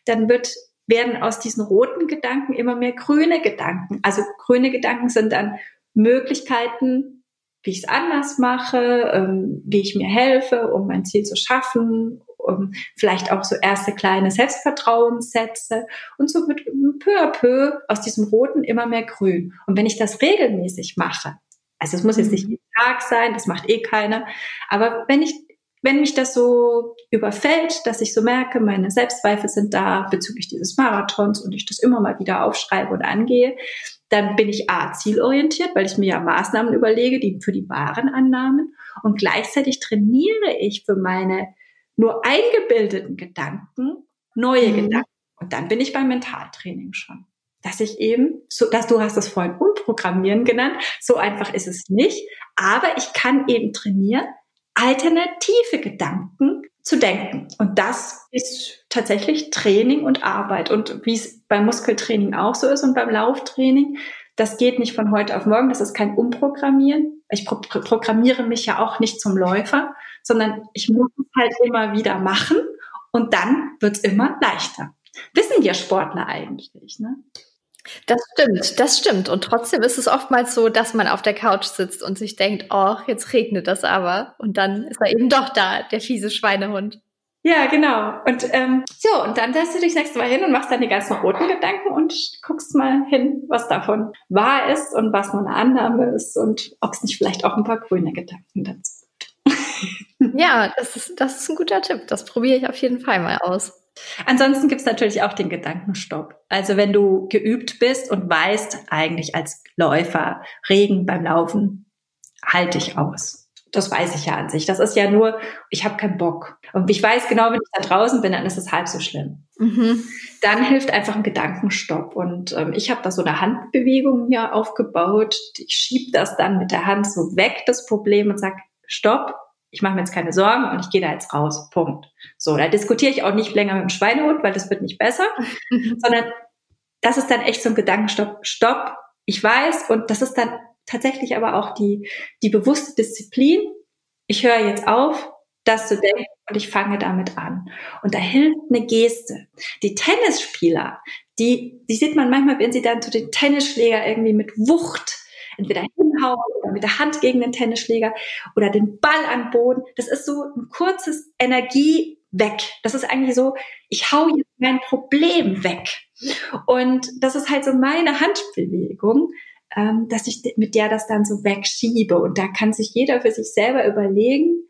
dann wird werden aus diesen roten Gedanken immer mehr grüne Gedanken. Also grüne Gedanken sind dann Möglichkeiten, wie ich es anders mache, ähm, wie ich mir helfe, um mein Ziel zu schaffen, um vielleicht auch so erste kleine Selbstvertrauenssätze und so wird peu à peu aus diesem Roten immer mehr Grün. Und wenn ich das regelmäßig mache, also es muss jetzt nicht mhm. jeden Tag sein, das macht eh keiner, aber wenn ich wenn mich das so überfällt, dass ich so merke, meine Selbstzweifel sind da bezüglich dieses Marathons und ich das immer mal wieder aufschreibe und angehe, dann bin ich A, zielorientiert, weil ich mir ja Maßnahmen überlege, die für die wahren Annahmen und gleichzeitig trainiere ich für meine nur eingebildeten Gedanken neue mhm. Gedanken. Und dann bin ich beim Mentaltraining schon. Dass ich eben, so, dass du hast das vorhin Umprogrammieren genannt, so einfach ist es nicht, aber ich kann eben trainieren, alternative Gedanken zu denken. Und das ist tatsächlich Training und Arbeit. Und wie es beim Muskeltraining auch so ist und beim Lauftraining, das geht nicht von heute auf morgen. Das ist kein Umprogrammieren. Ich pro programmiere mich ja auch nicht zum Läufer, sondern ich muss es halt immer wieder machen und dann wird es immer leichter. Wissen wir Sportler eigentlich, ne?
Das stimmt, das stimmt. Und trotzdem ist es oftmals so, dass man auf der Couch sitzt und sich denkt, oh, jetzt regnet das aber. Und dann ist er eben doch da, der fiese Schweinehund.
Ja, genau. Und ähm, so, und dann setzt du dich nächste Mal hin und machst dann die ganzen roten Gedanken und guckst mal hin, was davon wahr ist und was nur eine Annahme ist und ob es nicht vielleicht auch ein paar grüne Gedanken dazu
gibt. ja, das ist, das ist ein guter Tipp. Das probiere ich auf jeden Fall mal aus.
Ansonsten gibt es natürlich auch den Gedankenstopp. Also wenn du geübt bist und weißt, eigentlich als Läufer, Regen beim Laufen, halte ich aus. Das weiß ich ja an sich. Das ist ja nur, ich habe keinen Bock. Und ich weiß genau, wenn ich da draußen bin, dann ist es halb so schlimm. Mhm. Dann hilft einfach ein Gedankenstopp. Und ähm, ich habe da so eine Handbewegung hier aufgebaut. Ich schiebe das dann mit der Hand so weg, das Problem, und sag Stopp, ich mache mir jetzt keine Sorgen und ich gehe da jetzt raus. Punkt. So, da diskutiere ich auch nicht länger mit dem Schweinehund, weil das wird nicht besser, sondern das ist dann echt so ein Gedankenstopp. Stopp, ich weiß und das ist dann tatsächlich aber auch die, die bewusste Disziplin. Ich höre jetzt auf, das zu denken und ich fange damit an. Und da hilft eine Geste. Die Tennisspieler, die, die sieht man manchmal, wenn sie dann zu den Tennisschläger irgendwie mit Wucht entweder hinhauen oder mit der Hand gegen den Tennisschläger oder den Ball an Boden. Das ist so ein kurzes Energie weg. Das ist eigentlich so, ich hau jetzt mein Problem weg. Und das ist halt so meine Handbewegung, ähm, dass ich mit der das dann so wegschiebe. Und da kann sich jeder für sich selber überlegen,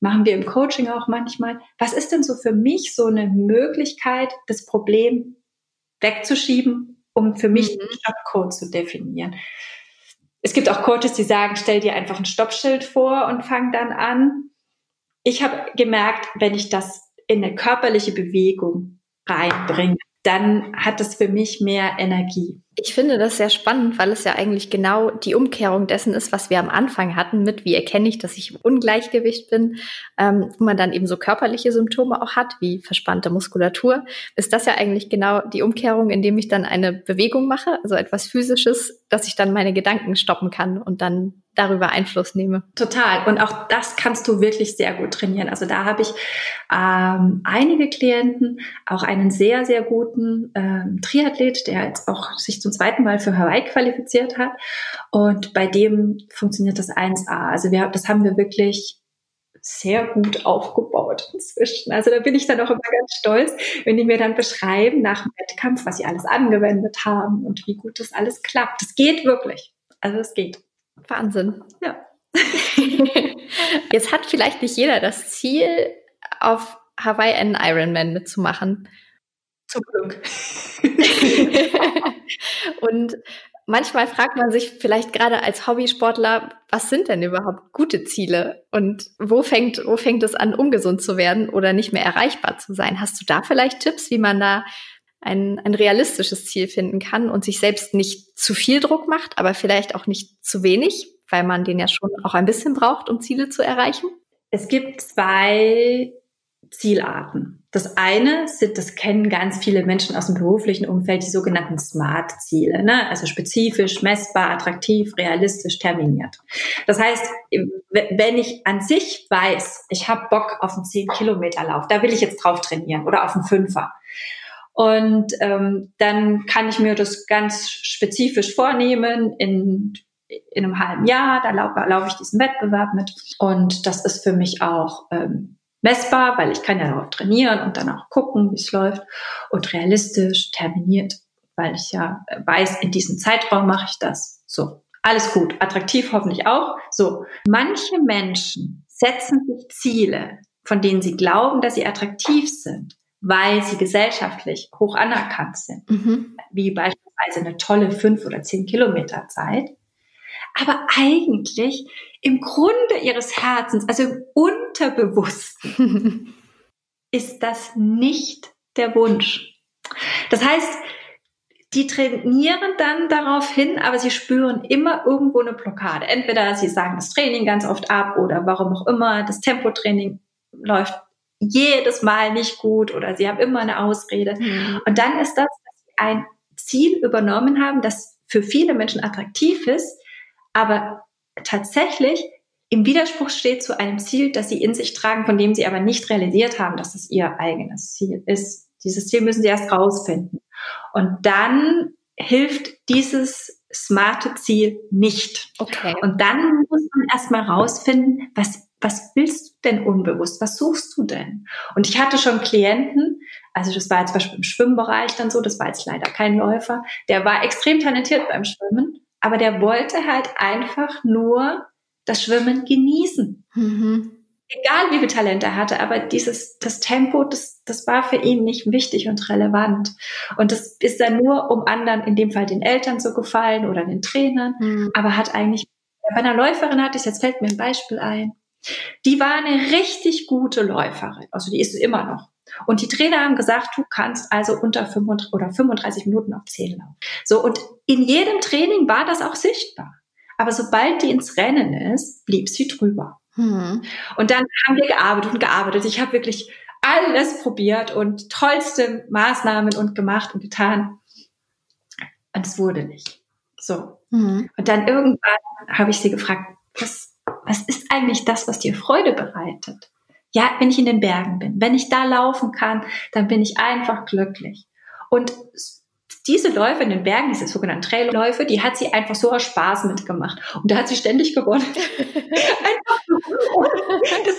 machen wir im Coaching auch manchmal, was ist denn so für mich so eine Möglichkeit, das Problem wegzuschieben, um für mich mhm. einen Stopcode zu definieren. Es gibt auch Coaches, die sagen, stell dir einfach ein Stoppschild vor und fang dann an. Ich habe gemerkt, wenn ich das in eine körperliche Bewegung reinbringe, dann hat es für mich mehr Energie.
Ich finde das sehr spannend, weil es ja eigentlich genau die Umkehrung dessen ist, was wir am Anfang hatten mit, wie erkenne ich, dass ich im Ungleichgewicht bin, ähm, wo man dann eben so körperliche Symptome auch hat, wie verspannte Muskulatur. Ist das ja eigentlich genau die Umkehrung, indem ich dann eine Bewegung mache, also etwas Physisches, dass ich dann meine Gedanken stoppen kann und dann darüber Einfluss nehme.
Total. Und auch das kannst du wirklich sehr gut trainieren. Also da habe ich ähm, einige Klienten, auch einen sehr, sehr guten ähm, Triathlet, der jetzt auch sich zum zweiten Mal für Hawaii qualifiziert hat. Und bei dem funktioniert das 1A. Also wir, das haben wir wirklich sehr gut aufgebaut inzwischen. Also da bin ich dann auch immer ganz stolz, wenn die mir dann beschreiben nach dem Wettkampf, was sie alles angewendet haben und wie gut das alles klappt. Das geht wirklich. Also es geht.
Wahnsinn. Ja. Jetzt hat vielleicht nicht jeder das Ziel, auf Hawaii einen Ironman mitzumachen.
Zum Glück.
Und manchmal fragt man sich vielleicht gerade als Hobbysportler, was sind denn überhaupt gute Ziele? Und wo fängt, wo fängt es an, ungesund zu werden oder nicht mehr erreichbar zu sein? Hast du da vielleicht Tipps, wie man da ein, ein realistisches Ziel finden kann und sich selbst nicht zu viel Druck macht, aber vielleicht auch nicht zu wenig, weil man den ja schon auch ein bisschen braucht, um Ziele zu erreichen?
Es gibt zwei Zielarten. Das eine sind, das kennen ganz viele Menschen aus dem beruflichen Umfeld, die sogenannten Smart-Ziele, ne? also spezifisch, messbar, attraktiv, realistisch, terminiert. Das heißt, wenn ich an sich weiß, ich habe Bock auf einen 10-Kilometer-Lauf, da will ich jetzt drauf trainieren oder auf einen Fünfer, und ähm, dann kann ich mir das ganz spezifisch vornehmen in in einem halben Jahr, da laufe lauf ich diesen Wettbewerb mit. Und das ist für mich auch ähm, messbar, weil ich kann ja darauf trainieren und dann auch gucken, wie es läuft. Und realistisch, terminiert, weil ich ja weiß, in diesem Zeitraum mache ich das. So, alles gut. Attraktiv hoffentlich auch. So, manche Menschen setzen sich Ziele, von denen sie glauben, dass sie attraktiv sind, weil sie gesellschaftlich hoch anerkannt sind. Mhm. Wie beispielsweise eine tolle fünf oder zehn Kilometer Zeit. Aber eigentlich im Grunde ihres Herzens, also im Unterbewussten, ist das nicht der Wunsch. Das heißt, die trainieren dann darauf hin, aber sie spüren immer irgendwo eine Blockade. Entweder sie sagen das Training ganz oft ab oder warum auch immer, das Tempotraining läuft jedes Mal nicht gut oder sie haben immer eine Ausrede. Mhm. Und dann ist das, dass sie ein Ziel übernommen haben, das für viele Menschen attraktiv ist, aber tatsächlich im Widerspruch steht zu einem Ziel, das sie in sich tragen, von dem sie aber nicht realisiert haben, dass es ihr eigenes Ziel ist. Dieses Ziel müssen sie erst rausfinden. Und dann hilft dieses smarte Ziel nicht. Okay. Und dann muss man erstmal rausfinden, was, was willst du denn unbewusst? Was suchst du denn? Und ich hatte schon Klienten, also das war jetzt zum Beispiel im Schwimmbereich dann so, das war jetzt leider kein Läufer, der war extrem talentiert beim Schwimmen, aber der wollte halt einfach nur das Schwimmen genießen. Mhm egal wie viel Talent er hatte, aber dieses, das Tempo, das, das war für ihn nicht wichtig und relevant. Und das ist dann nur um anderen, in dem Fall den Eltern zu gefallen oder den Trainern, mhm. aber hat eigentlich, bei einer Läuferin hatte ich, jetzt fällt mir ein Beispiel ein, die war eine richtig gute Läuferin, also die ist es immer noch. Und die Trainer haben gesagt, du kannst also unter 35 oder 35 Minuten auf 10 laufen. So, und in jedem Training war das auch sichtbar. Aber sobald die ins Rennen ist, blieb sie drüber. Hm. Und dann haben wir gearbeitet und gearbeitet. Ich habe wirklich alles probiert und tollste Maßnahmen und gemacht und getan. Und es wurde nicht. So. Mhm. Und dann irgendwann habe ich sie gefragt, was, was ist eigentlich das, was dir Freude bereitet? Ja, wenn ich in den Bergen bin, wenn ich da laufen kann, dann bin ich einfach glücklich. Und diese Läufe in den Bergen, diese sogenannten Trailläufe, die hat sie einfach so aus Spaß mitgemacht. Und da hat sie ständig gewonnen. einfach das,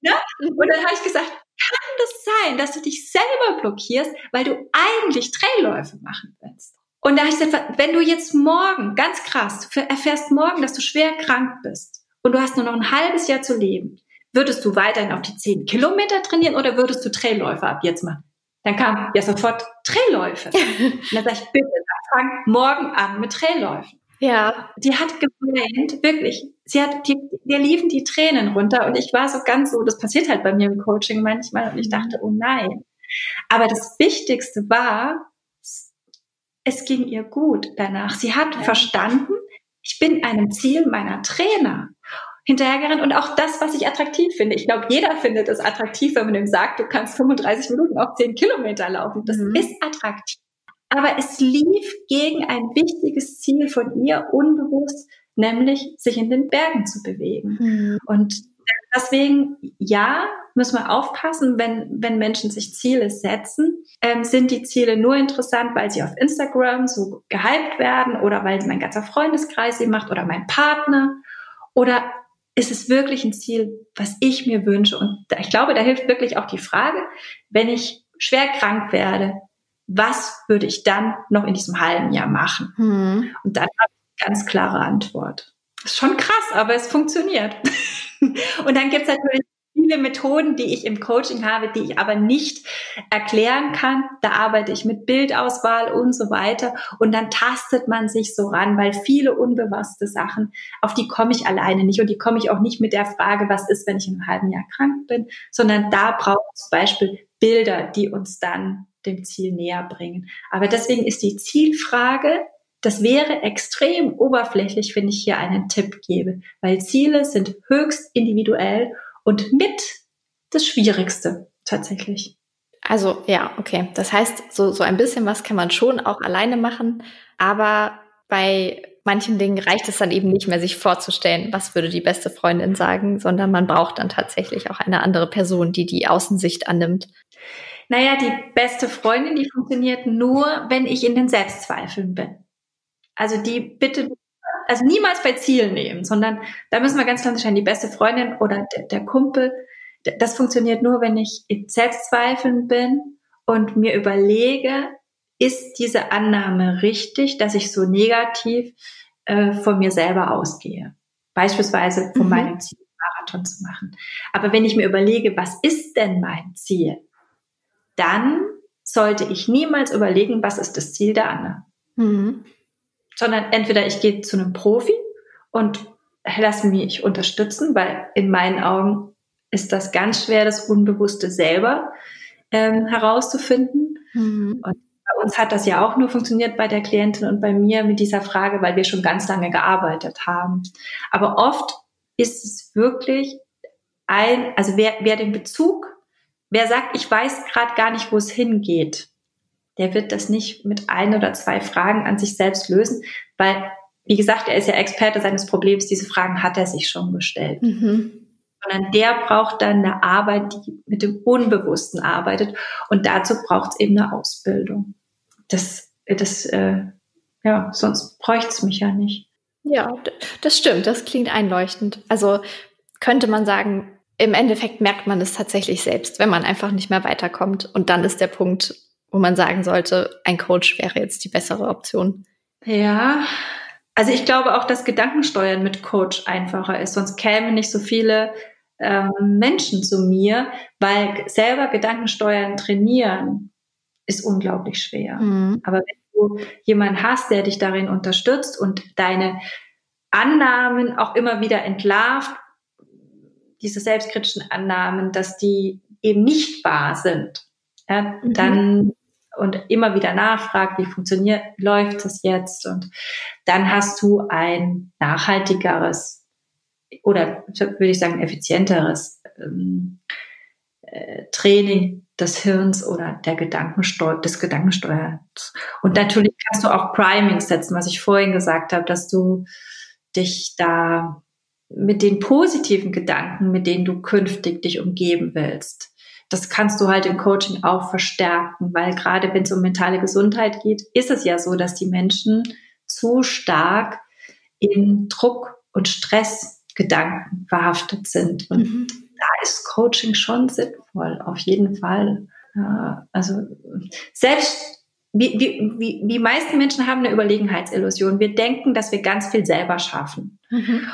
ne? Und dann habe ich gesagt, kann das sein, dass du dich selber blockierst, weil du eigentlich Trailläufe machen willst? Und da habe ich gesagt, wenn du jetzt morgen, ganz krass, erfährst morgen, dass du schwer krank bist und du hast nur noch ein halbes Jahr zu leben, würdest du weiterhin auf die 10 Kilometer trainieren oder würdest du Trailläufe ab jetzt machen? Dann kam ja sofort Trailläufe. Und dann sage ich, bitte, fang morgen an mit Trailläufen. Ja. Die hat geweint, wirklich. Sie hat, die, mir liefen die Tränen runter und ich war so ganz so, das passiert halt bei mir im Coaching manchmal und ich dachte, oh nein. Aber das Wichtigste war, es ging ihr gut danach. Sie hat ja. verstanden, ich bin einem Ziel meiner Trainer hinterhergerannt und auch das, was ich attraktiv finde. Ich glaube, jeder findet es attraktiv, wenn man ihm sagt, du kannst 35 Minuten auf 10 Kilometer laufen. Das mhm. ist attraktiv. Aber es lief gegen ein wichtiges Ziel von ihr unbewusst, nämlich sich in den Bergen zu bewegen. Mhm. Und deswegen, ja, müssen wir aufpassen, wenn, wenn Menschen sich Ziele setzen. Ähm, sind die Ziele nur interessant, weil sie auf Instagram so gehypt werden oder weil mein ganzer Freundeskreis sie macht oder mein Partner? Oder ist es wirklich ein Ziel, was ich mir wünsche? Und ich glaube, da hilft wirklich auch die Frage, wenn ich schwer krank werde, was würde ich dann noch in diesem halben Jahr machen? Hm. Und dann habe ich eine ganz klare Antwort. Das ist schon krass, aber es funktioniert. und dann gibt es natürlich viele Methoden, die ich im Coaching habe, die ich aber nicht erklären kann. Da arbeite ich mit Bildauswahl und so weiter. Und dann tastet man sich so ran, weil viele unbewusste Sachen, auf die komme ich alleine nicht. Und die komme ich auch nicht mit der Frage, was ist, wenn ich in einem halben Jahr krank bin, sondern da braucht es zum Beispiel Bilder, die uns dann dem Ziel näher bringen. Aber deswegen ist die Zielfrage, das wäre extrem oberflächlich, wenn ich hier einen Tipp gebe, weil Ziele sind höchst individuell und mit das Schwierigste tatsächlich.
Also ja, okay. Das heißt, so, so ein bisschen was kann man schon auch alleine machen, aber bei manchen Dingen reicht es dann eben nicht mehr, sich vorzustellen, was würde die beste Freundin sagen, sondern man braucht dann tatsächlich auch eine andere Person, die die Außensicht annimmt.
Naja, die beste Freundin, die funktioniert nur, wenn ich in den Selbstzweifeln bin. Also die bitte also niemals bei Zielen nehmen, sondern da müssen wir ganz klar unterscheiden, die beste Freundin oder der, der Kumpel, das funktioniert nur, wenn ich in Selbstzweifeln bin und mir überlege, ist diese Annahme richtig, dass ich so negativ äh, von mir selber ausgehe? Beispielsweise von mhm. meinem Ziel, Marathon zu machen. Aber wenn ich mir überlege, was ist denn mein Ziel, dann sollte ich niemals überlegen, was ist das Ziel der anderen. Mhm. Sondern entweder ich gehe zu einem Profi und lasse mich unterstützen, weil in meinen Augen ist das ganz schwer, das Unbewusste selber ähm, herauszufinden. Mhm. Und bei uns hat das ja auch nur funktioniert bei der Klientin und bei mir mit dieser Frage, weil wir schon ganz lange gearbeitet haben. Aber oft ist es wirklich ein, also wer, wer den Bezug, wer sagt, ich weiß gerade gar nicht, wo es hingeht, der wird das nicht mit ein oder zwei Fragen an sich selbst lösen, weil, wie gesagt, er ist ja Experte seines Problems, diese Fragen hat er sich schon gestellt. Mhm sondern der braucht dann eine Arbeit, die mit dem Unbewussten arbeitet. Und dazu braucht es eben eine Ausbildung. Das, das, äh, ja, sonst bräuchte es mich ja nicht.
Ja, das stimmt. Das klingt einleuchtend. Also könnte man sagen, im Endeffekt merkt man es tatsächlich selbst, wenn man einfach nicht mehr weiterkommt. Und dann ist der Punkt, wo man sagen sollte, ein Coach wäre jetzt die bessere Option.
Ja, also ich glaube auch, dass Gedankensteuern mit Coach einfacher ist. Sonst kämen nicht so viele ähm, Menschen zu mir, weil selber Gedankensteuern trainieren ist unglaublich schwer. Mhm. Aber wenn du jemanden hast, der dich darin unterstützt und deine Annahmen auch immer wieder entlarvt, diese selbstkritischen Annahmen, dass die eben nicht wahr sind, ja, mhm. dann und immer wieder nachfragt, wie funktioniert, läuft das jetzt? Und dann hast du ein nachhaltigeres oder würde ich sagen effizienteres ähm, äh, Training des Hirns oder der Gedankensteu des Gedankensteuerns. Und natürlich kannst du auch Priming setzen, was ich vorhin gesagt habe, dass du dich da mit den positiven Gedanken, mit denen du künftig dich umgeben willst, das kannst du halt im Coaching auch verstärken, weil gerade wenn es um mentale Gesundheit geht, ist es ja so, dass die Menschen zu stark in Druck und Stressgedanken verhaftet sind. Und mhm. da ist Coaching schon sinnvoll, auf jeden Fall. Also selbst wie, wie, wie, die meisten Menschen haben eine Überlegenheitsillusion. Wir denken, dass wir ganz viel selber schaffen. Mhm.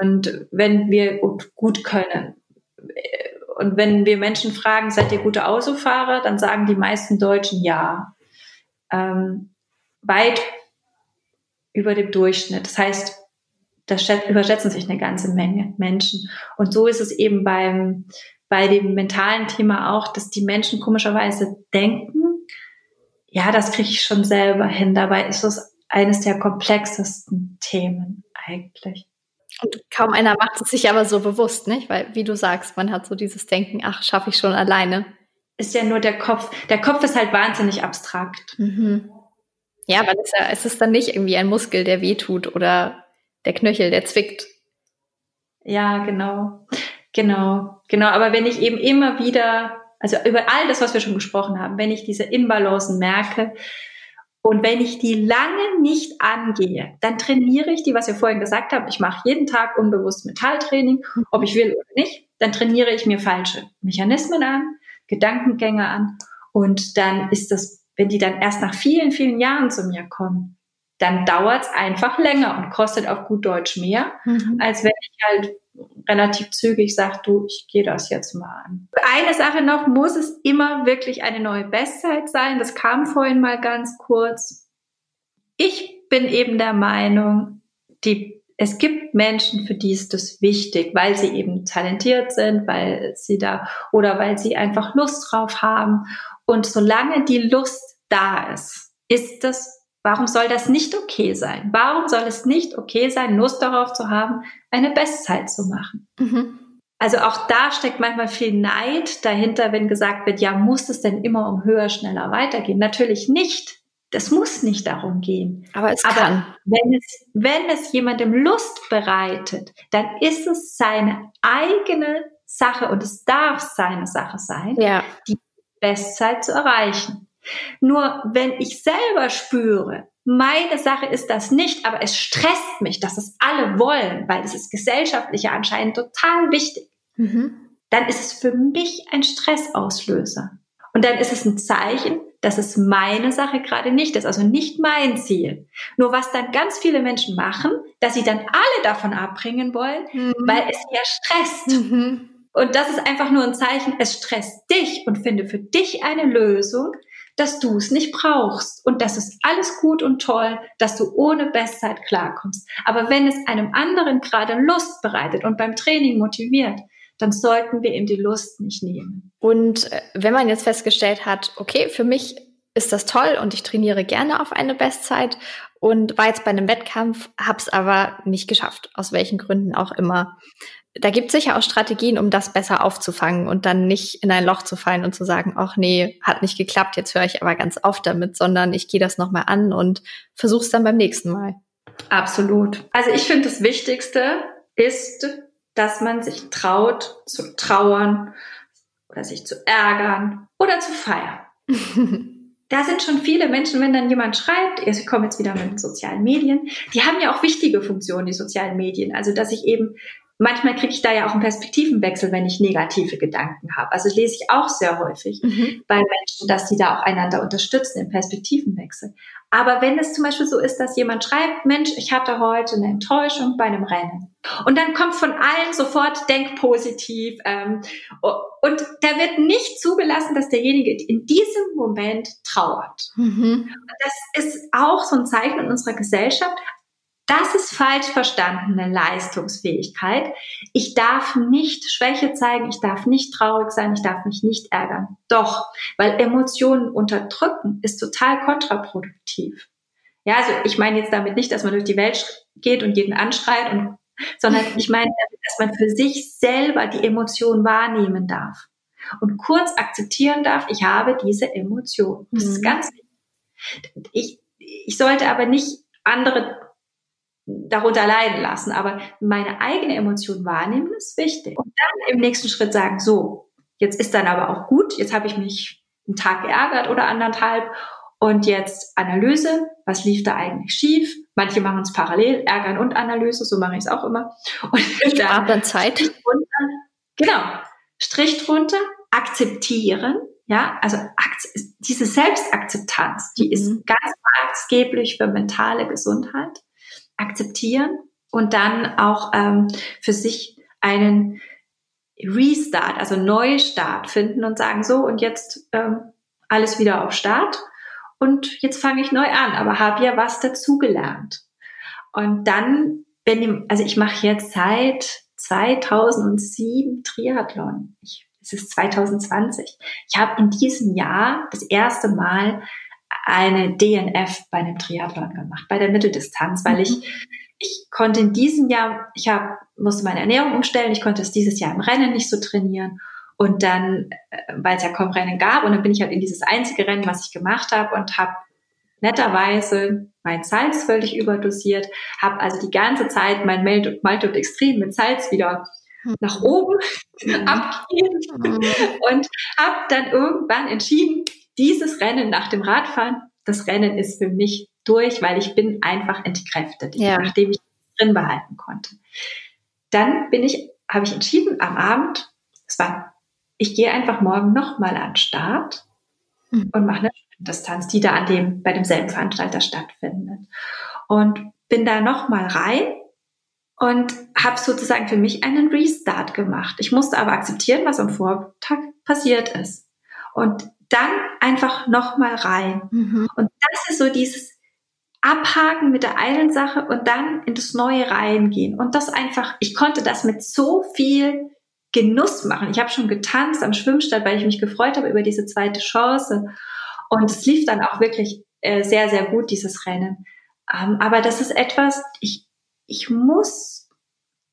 Und wenn wir gut können, und wenn wir Menschen fragen, seid ihr gute Autofahrer, dann sagen die meisten Deutschen ja. Ähm, weit über dem Durchschnitt. Das heißt, das überschätzen sich eine ganze Menge Menschen. Und so ist es eben beim, bei dem mentalen Thema auch, dass die Menschen komischerweise denken, ja, das kriege ich schon selber hin. Dabei ist es eines der komplexesten Themen eigentlich.
Und kaum einer macht es sich aber so bewusst, nicht? Weil, wie du sagst, man hat so dieses Denken, ach, schaffe ich schon alleine.
Ist ja nur der Kopf. Der Kopf ist halt wahnsinnig abstrakt.
Mhm. Ja, weil es, ja, es ist dann nicht irgendwie ein Muskel, der wehtut oder der Knöchel, der zwickt.
Ja, genau. Genau. Genau. Aber wenn ich eben immer wieder, also über all das, was wir schon gesprochen haben, wenn ich diese Imbalancen merke, und wenn ich die lange nicht angehe, dann trainiere ich die, was wir vorhin gesagt haben. Ich mache jeden Tag unbewusst Metalltraining, ob ich will oder nicht. Dann trainiere ich mir falsche Mechanismen an, Gedankengänge an. Und dann ist das, wenn die dann erst nach vielen, vielen Jahren zu mir kommen, dann dauert es einfach länger und kostet auf gut Deutsch mehr, mhm. als wenn ich halt relativ zügig sagt, du, ich gehe das jetzt mal an. Eine Sache noch, muss es immer wirklich eine neue Bestzeit sein? Das kam vorhin mal ganz kurz. Ich bin eben der Meinung, die, es gibt Menschen, für die ist das wichtig, weil sie eben talentiert sind, weil sie da oder weil sie einfach Lust drauf haben. Und solange die Lust da ist, ist das Warum soll das nicht okay sein? Warum soll es nicht okay sein, Lust darauf zu haben, eine Bestzeit zu machen? Mhm. Also auch da steckt manchmal viel Neid dahinter, wenn gesagt wird, ja, muss es denn immer um höher, schneller weitergehen? Natürlich nicht. Das muss nicht darum gehen.
Aber es Aber kann.
Wenn es, wenn es jemandem Lust bereitet, dann ist es seine eigene Sache und es darf seine Sache sein, ja. die Bestzeit zu erreichen. Nur wenn ich selber spüre, meine Sache ist das nicht, aber es stresst mich, dass es alle wollen, weil das ist gesellschaftlich anscheinend total wichtig. Mhm. Dann ist es für mich ein Stressauslöser. Und dann ist es ein Zeichen, dass es meine Sache gerade nicht ist, also nicht mein Ziel. Nur was dann ganz viele Menschen machen, dass sie dann alle davon abbringen wollen, mhm. weil es ja stresst. Mhm. Und das ist einfach nur ein Zeichen, es stresst dich und finde für dich eine Lösung, dass du es nicht brauchst. Und das ist alles gut und toll, dass du ohne Bestzeit klarkommst. Aber wenn es einem anderen gerade Lust bereitet und beim Training motiviert, dann sollten wir ihm die Lust nicht nehmen.
Und äh, wenn man jetzt festgestellt hat, okay, für mich ist das toll und ich trainiere gerne auf eine Bestzeit und war jetzt bei einem Wettkampf, habe es aber nicht geschafft, aus welchen Gründen auch immer. Da gibt es sicher auch Strategien, um das besser aufzufangen und dann nicht in ein Loch zu fallen und zu sagen, ach nee, hat nicht geklappt, jetzt höre ich aber ganz auf damit, sondern ich gehe das nochmal an und versuche es dann beim nächsten Mal.
Absolut. Also ich finde, das Wichtigste ist, dass man sich traut zu trauern oder sich zu ärgern oder zu feiern. da sind schon viele Menschen, wenn dann jemand schreibt, ich komme jetzt wieder mit den sozialen Medien, die haben ja auch wichtige Funktionen, die sozialen Medien. Also, dass ich eben manchmal kriege ich da ja auch einen Perspektivenwechsel, wenn ich negative Gedanken habe. Also lese ich auch sehr häufig mhm. bei Menschen, dass sie da auch einander unterstützen im Perspektivenwechsel. Aber wenn es zum Beispiel so ist, dass jemand schreibt, Mensch, ich hatte heute eine Enttäuschung bei einem Rennen. Und dann kommt von allen sofort denk positiv. Ähm, und da wird nicht zugelassen, dass derjenige in diesem Moment trauert. Mhm. Das ist auch so ein Zeichen in unserer Gesellschaft. Das ist falsch verstandene Leistungsfähigkeit. Ich darf nicht Schwäche zeigen, ich darf nicht traurig sein, ich darf mich nicht ärgern. Doch, weil Emotionen unterdrücken ist total kontraproduktiv. Ja, also ich meine jetzt damit nicht, dass man durch die Welt geht und jeden anschreit, und, sondern ich meine, dass man für sich selber die Emotion wahrnehmen darf und kurz akzeptieren darf, ich habe diese Emotion. Das mhm. ist ganz wichtig. Ich, ich sollte aber nicht andere darunter leiden lassen. Aber meine eigene Emotion wahrnehmen ist wichtig. Und dann im nächsten Schritt sagen, so, jetzt ist dann aber auch gut, jetzt habe ich mich einen Tag geärgert oder anderthalb und jetzt Analyse, was lief da eigentlich schief? Manche machen es parallel, Ärgern und Analyse, so mache ich es auch immer.
Und dann, dann Zeit.
Drunter, genau, Strich drunter, akzeptieren, ja, also diese Selbstakzeptanz, die mhm. ist ganz maßgeblich für mentale Gesundheit akzeptieren und dann auch ähm, für sich einen Restart, also Neustart finden und sagen, so und jetzt ähm, alles wieder auf Start und jetzt fange ich neu an, aber habe ja was dazugelernt. Und dann bin ich, also ich mache jetzt seit 2007 Triathlon. Ich, es ist 2020. Ich habe in diesem Jahr das erste Mal eine DNF bei einem Triathlon gemacht, bei der Mitteldistanz, weil mhm. ich ich konnte in diesem Jahr, ich hab, musste meine Ernährung umstellen, ich konnte es dieses Jahr im Rennen nicht so trainieren. Und dann, äh, weil es ja kaum Rennen gab, und dann bin ich halt in dieses einzige Rennen, was ich gemacht habe und habe netterweise mein Salz völlig überdosiert, habe also die ganze Zeit mein Maltodextrin mit Salz wieder mhm. nach oben mhm. abgegeben mhm. und habe dann irgendwann entschieden, dieses Rennen nach dem Radfahren, das Rennen ist für mich durch, weil ich bin einfach entkräftet, ja. nachdem ich drin behalten konnte. Dann bin ich, habe ich entschieden am Abend, es war, ich gehe einfach morgen nochmal an den Start mhm. und mache eine Distanz, die da an dem, bei demselben Veranstalter stattfindet. Und bin da nochmal rein und habe sozusagen für mich einen Restart gemacht. Ich musste aber akzeptieren, was am Vortag passiert ist. Und dann einfach nochmal rein. Mhm. Und das ist so dieses Abhaken mit der einen Sache und dann in das Neue reingehen. Und das einfach, ich konnte das mit so viel Genuss machen. Ich habe schon getanzt am Schwimmstall, weil ich mich gefreut habe über diese zweite Chance. Und es lief dann auch wirklich äh, sehr, sehr gut, dieses Rennen. Ähm, aber das ist etwas, ich, ich muss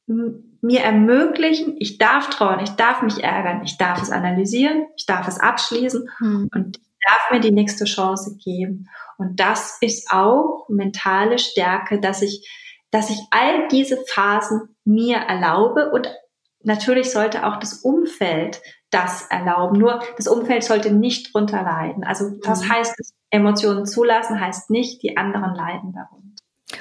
mir ermöglichen, ich darf trauen, ich darf mich ärgern, ich darf es analysieren, ich darf es abschließen hm. und ich darf mir die nächste Chance geben. Und das ist auch mentale Stärke, dass ich, dass ich all diese Phasen mir erlaube und natürlich sollte auch das Umfeld das erlauben. Nur das Umfeld sollte nicht drunter leiden. Also das mhm. heißt, Emotionen zulassen heißt nicht, die anderen leiden darunter.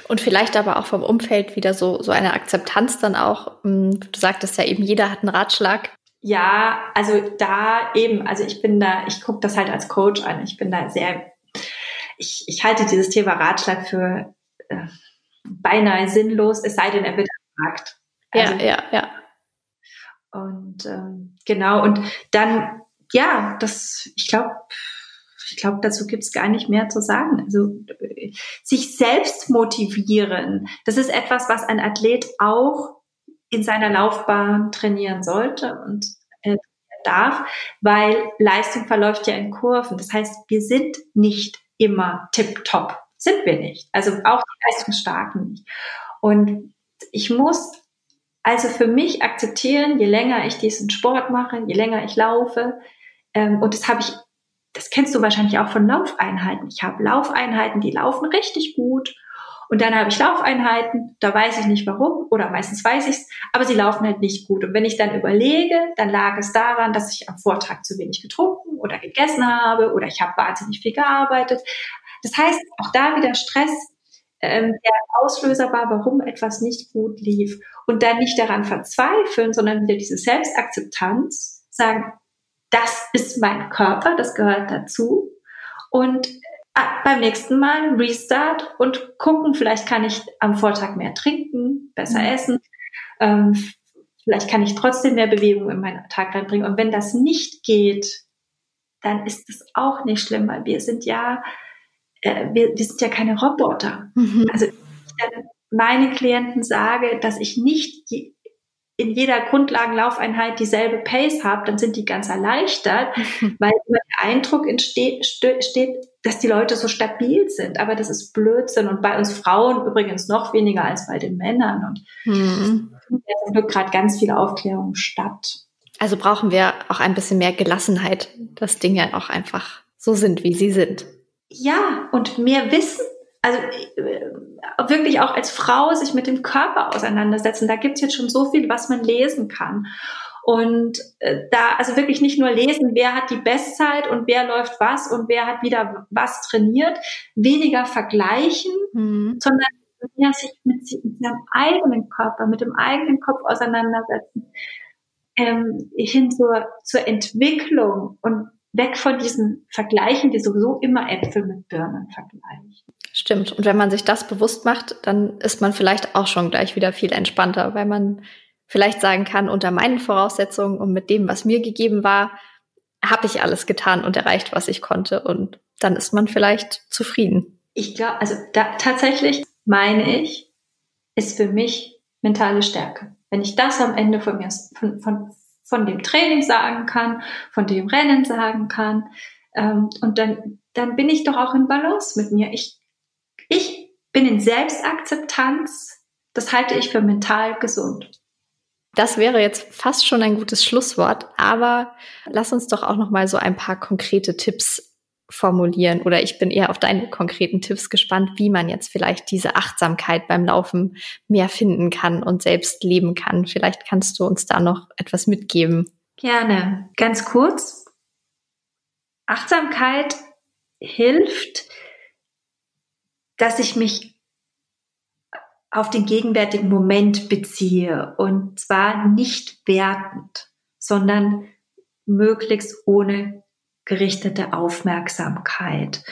Und vielleicht aber auch vom Umfeld wieder so, so eine Akzeptanz dann auch. Hm, du sagtest ja eben, jeder hat einen Ratschlag.
Ja, also da eben, also ich bin da, ich gucke das halt als Coach an. Ich bin da sehr, ich, ich halte dieses Thema Ratschlag für äh, beinahe sinnlos, es sei denn, er wird gefragt.
Also, ja, ja, ja.
Und ähm, genau, und dann, ja, das, ich glaube, ich glaube, dazu gibt's gar nicht mehr zu sagen. Also sich selbst motivieren, das ist etwas, was ein Athlet auch in seiner Laufbahn trainieren sollte und äh, darf, weil Leistung verläuft ja in Kurven. Das heißt, wir sind nicht immer tip-top. Sind wir nicht. Also auch die Leistungsstarken nicht. Und ich muss also für mich akzeptieren, je länger ich diesen Sport mache, je länger ich laufe, ähm, und das habe ich das kennst du wahrscheinlich auch von Laufeinheiten. Ich habe Laufeinheiten, die laufen richtig gut. Und dann habe ich Laufeinheiten, da weiß ich nicht warum oder meistens weiß ich es, aber sie laufen halt nicht gut. Und wenn ich dann überlege, dann lag es daran, dass ich am Vortag zu wenig getrunken oder gegessen habe oder ich habe wahnsinnig viel gearbeitet. Das heißt, auch da wieder Stress, ähm, der Auslöser war, warum etwas nicht gut lief. Und dann nicht daran verzweifeln, sondern wieder diese Selbstakzeptanz, sagen, das ist mein Körper, das gehört dazu. Und äh, beim nächsten Mal Restart und gucken, vielleicht kann ich am Vortag mehr trinken, besser mhm. essen. Ähm, vielleicht kann ich trotzdem mehr Bewegung in meinen Tag reinbringen. Und wenn das nicht geht, dann ist es auch nicht schlimm, weil wir sind ja, äh, wir, wir sind ja keine Roboter. Mhm. Also ich dann meine Klienten sage, dass ich nicht in jeder Grundlagenlaufeinheit dieselbe Pace habe, dann sind die ganz erleichtert, weil immer der Eindruck entsteht, steht, dass die Leute so stabil sind. Aber das ist Blödsinn. Und bei uns Frauen übrigens noch weniger als bei den Männern. Und mhm. da findet gerade ganz viel Aufklärung statt.
Also brauchen wir auch ein bisschen mehr Gelassenheit, dass Dinge auch einfach so sind, wie sie sind.
Ja, und mehr Wissen. Also äh, wirklich auch als Frau sich mit dem Körper auseinandersetzen. Da gibt's jetzt schon so viel, was man lesen kann. Und äh, da, also wirklich nicht nur lesen, wer hat die Bestzeit und wer läuft was und wer hat wieder was trainiert, weniger vergleichen, mhm. sondern mehr sich mit, mit seinem eigenen Körper, mit dem eigenen Kopf auseinandersetzen, ähm, hin zur, zur Entwicklung und weg von diesen Vergleichen, die sowieso immer Äpfel mit Birnen vergleichen.
Stimmt. Und wenn man sich das bewusst macht, dann ist man vielleicht auch schon gleich wieder viel entspannter, weil man vielleicht sagen kann, unter meinen Voraussetzungen und mit dem, was mir gegeben war, habe ich alles getan und erreicht, was ich konnte. Und dann ist man vielleicht zufrieden.
Ich glaube, also da, tatsächlich meine ich, ist für mich mentale Stärke. Wenn ich das am Ende von mir, von, von, von dem Training sagen kann, von dem Rennen sagen kann, ähm, und dann, dann bin ich doch auch in Balance mit mir. Ich bin in Selbstakzeptanz. Das halte ich für mental gesund.
Das wäre jetzt fast schon ein gutes Schlusswort, aber lass uns doch auch noch mal so ein paar konkrete Tipps formulieren oder ich bin eher auf deine konkreten Tipps gespannt, wie man jetzt vielleicht diese Achtsamkeit beim Laufen mehr finden kann und selbst leben kann. Vielleicht kannst du uns da noch etwas mitgeben.
Gerne. Ganz kurz. Achtsamkeit hilft, dass ich mich auf den gegenwärtigen Moment beziehe und zwar nicht wertend, sondern möglichst ohne gerichtete Aufmerksamkeit.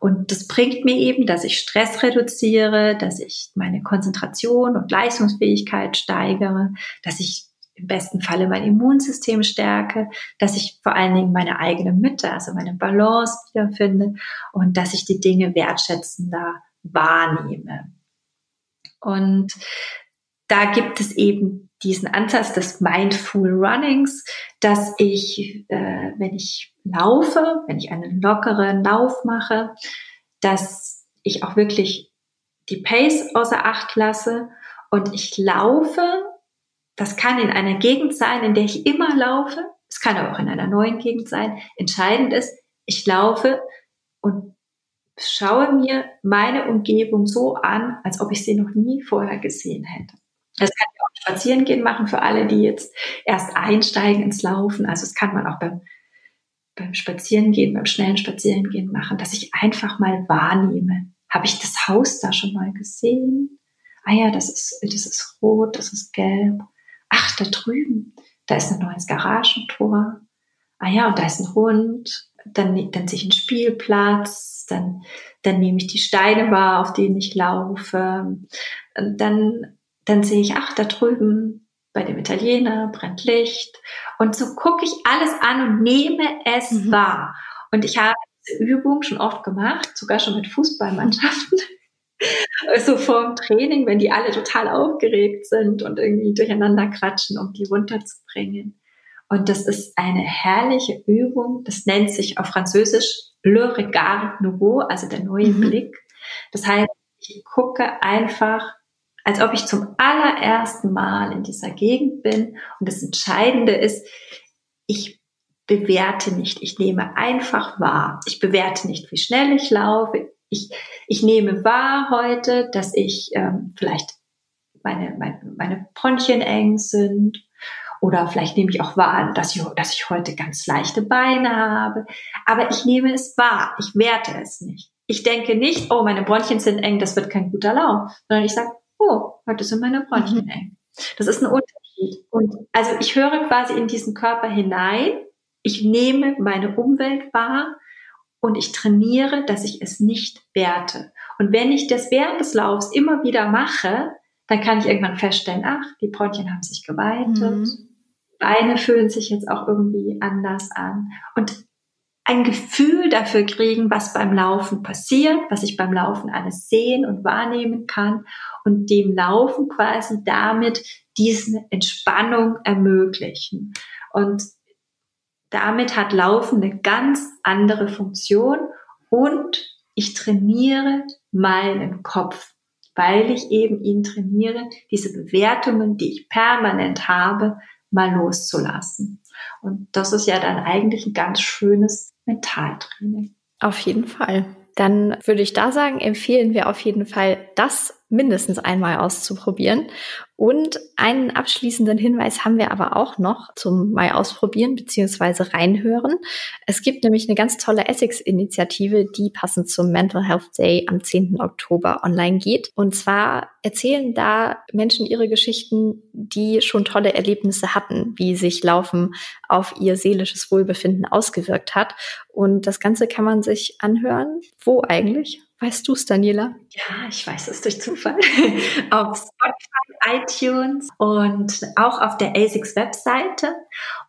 Und das bringt mir eben, dass ich Stress reduziere, dass ich meine Konzentration und Leistungsfähigkeit steigere, dass ich im besten Falle mein Immunsystem stärke, dass ich vor allen Dingen meine eigene Mitte, also meine Balance wiederfinde und dass ich die Dinge wertschätzender wahrnehme. Und da gibt es eben diesen Ansatz des Mindful Runnings, dass ich, äh, wenn ich laufe, wenn ich einen lockeren Lauf mache, dass ich auch wirklich die Pace außer Acht lasse und ich laufe das kann in einer Gegend sein, in der ich immer laufe. Es kann aber auch in einer neuen Gegend sein. Entscheidend ist, ich laufe und schaue mir meine Umgebung so an, als ob ich sie noch nie vorher gesehen hätte. Das kann ja auch Spazierengehen machen für alle, die jetzt erst einsteigen ins Laufen. Also das kann man auch beim, beim Spazierengehen, beim schnellen Spazierengehen machen, dass ich einfach mal wahrnehme. Habe ich das Haus da schon mal gesehen? Ah ja, das ist, das ist rot, das ist gelb. Da drüben, da ist ein neues Garagentor. Ah ja, und da ist ein Hund. Dann, dann sehe ich einen Spielplatz. Dann, dann nehme ich die Steine wahr, auf denen ich laufe. Und dann dann sehe ich, ach, da drüben bei dem Italiener brennt Licht. Und so gucke ich alles an und nehme es mhm. wahr. Und ich habe diese Übung schon oft gemacht, sogar schon mit Fußballmannschaften. So vorm Training, wenn die alle total aufgeregt sind und irgendwie durcheinander kratschen, um die runterzubringen. Und das ist eine herrliche Übung. Das nennt sich auf Französisch Le Regard Nouveau, also der neue mhm. Blick. Das heißt, ich gucke einfach als ob ich zum allerersten Mal in dieser Gegend bin. Und das Entscheidende ist, ich bewerte nicht. Ich nehme einfach wahr. Ich bewerte nicht, wie schnell ich laufe. Ich, ich nehme wahr heute, dass ich ähm, vielleicht meine, meine, meine Bronchien eng sind. Oder vielleicht nehme ich auch wahr, dass ich, dass ich heute ganz leichte Beine habe. Aber ich nehme es wahr. Ich werte es nicht. Ich denke nicht, oh, meine Bronchien sind eng, das wird kein guter Lauf. Sondern ich sage, oh, heute sind meine Bronchien mhm. eng. Das ist ein Unterschied. Und also ich höre quasi in diesen Körper hinein, ich nehme meine Umwelt wahr und ich trainiere, dass ich es nicht werte. Und wenn ich das während des Laufs immer wieder mache, dann kann ich irgendwann feststellen, ach, die Bronchien haben sich geweitet, mhm. Beine fühlen sich jetzt auch irgendwie anders an. Und ein Gefühl dafür kriegen, was beim Laufen passiert, was ich beim Laufen alles sehen und wahrnehmen kann und dem Laufen quasi damit diese Entspannung ermöglichen. Und damit hat Laufen eine ganz andere Funktion und ich trainiere meinen Kopf, weil ich eben ihn trainiere, diese Bewertungen, die ich permanent habe, mal loszulassen. Und das ist ja dann eigentlich ein ganz schönes Mentaltraining.
Auf jeden Fall. Dann würde ich da sagen, empfehlen wir auf jeden Fall das mindestens einmal auszuprobieren. Und einen abschließenden Hinweis haben wir aber auch noch zum mal ausprobieren bzw. reinhören. Es gibt nämlich eine ganz tolle Essex-Initiative, die passend zum Mental Health Day am 10. Oktober online geht. Und zwar erzählen da Menschen ihre Geschichten, die schon tolle Erlebnisse hatten, wie sich Laufen auf ihr seelisches Wohlbefinden ausgewirkt hat. Und das Ganze kann man sich anhören. Wo eigentlich? Weißt du es, Daniela?
Ja, ich weiß es durch Zufall. auf Spotify, iTunes und auch auf der ASICS Webseite.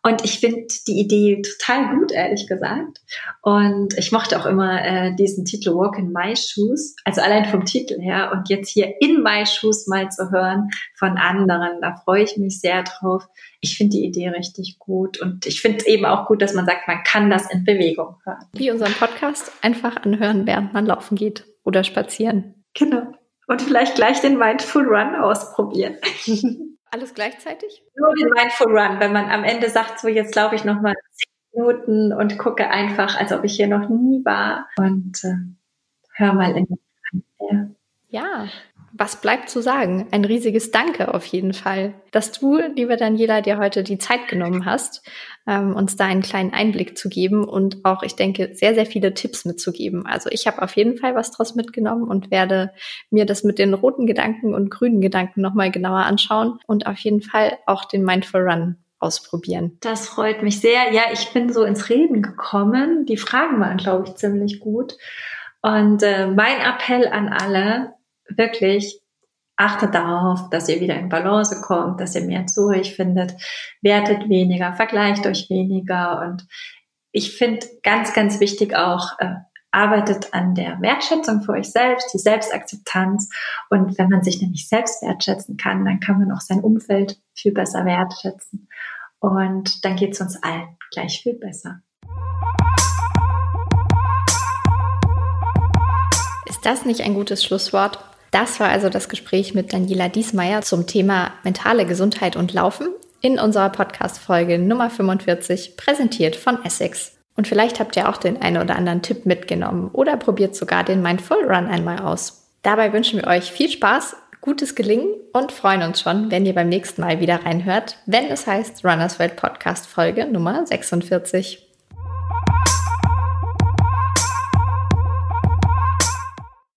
Und ich finde die Idee total gut, ehrlich gesagt. Und ich mochte auch immer äh, diesen Titel Walk in My Shoes. Also allein vom Titel her. Und jetzt hier in My Shoes mal zu hören von anderen, da freue ich mich sehr drauf. Ich finde die Idee richtig gut. Und ich finde eben auch gut, dass man sagt, man kann das in Bewegung hören.
Wie unseren Podcast einfach anhören, während man laufen geht oder spazieren.
Genau. Und vielleicht gleich den Mindful Run ausprobieren.
Alles gleichzeitig?
Nur den Mindful Run, wenn man am Ende sagt, so jetzt laufe ich nochmal zehn Minuten und gucke einfach, als ob ich hier noch nie war und äh, hör mal in den
ja. ja, was bleibt zu sagen? Ein riesiges Danke auf jeden Fall, dass du, liebe Daniela, dir heute die Zeit genommen hast, ähm, uns da einen kleinen Einblick zu geben und auch, ich denke, sehr, sehr viele Tipps mitzugeben. Also ich habe auf jeden Fall was draus mitgenommen und werde mir das mit den roten Gedanken und grünen Gedanken nochmal genauer anschauen und auf jeden Fall auch den Mindful Run ausprobieren.
Das freut mich sehr. Ja, ich bin so ins Reden gekommen. Die Fragen waren, glaube ich, ziemlich gut. Und äh, mein Appell an alle, wirklich achtet darauf, dass ihr wieder in Balance kommt, dass ihr mehr zu euch findet, wertet weniger, vergleicht euch weniger und ich finde ganz, ganz wichtig auch, äh, arbeitet an der Wertschätzung für euch selbst, die Selbstakzeptanz. Und wenn man sich nämlich selbst wertschätzen kann, dann kann man auch sein Umfeld viel besser wertschätzen. Und dann geht es uns allen gleich viel besser.
Ist das nicht ein gutes Schlusswort? Das war also das Gespräch mit Daniela Diesmeier zum Thema mentale Gesundheit und Laufen in unserer Podcast-Folge Nummer 45, präsentiert von Essex. Und vielleicht habt ihr auch den einen oder anderen Tipp mitgenommen oder probiert sogar den Mindful Run einmal aus. Dabei wünschen wir euch viel Spaß, gutes Gelingen und freuen uns schon, wenn ihr beim nächsten Mal wieder reinhört, wenn es heißt Runners World Podcast Folge Nummer 46.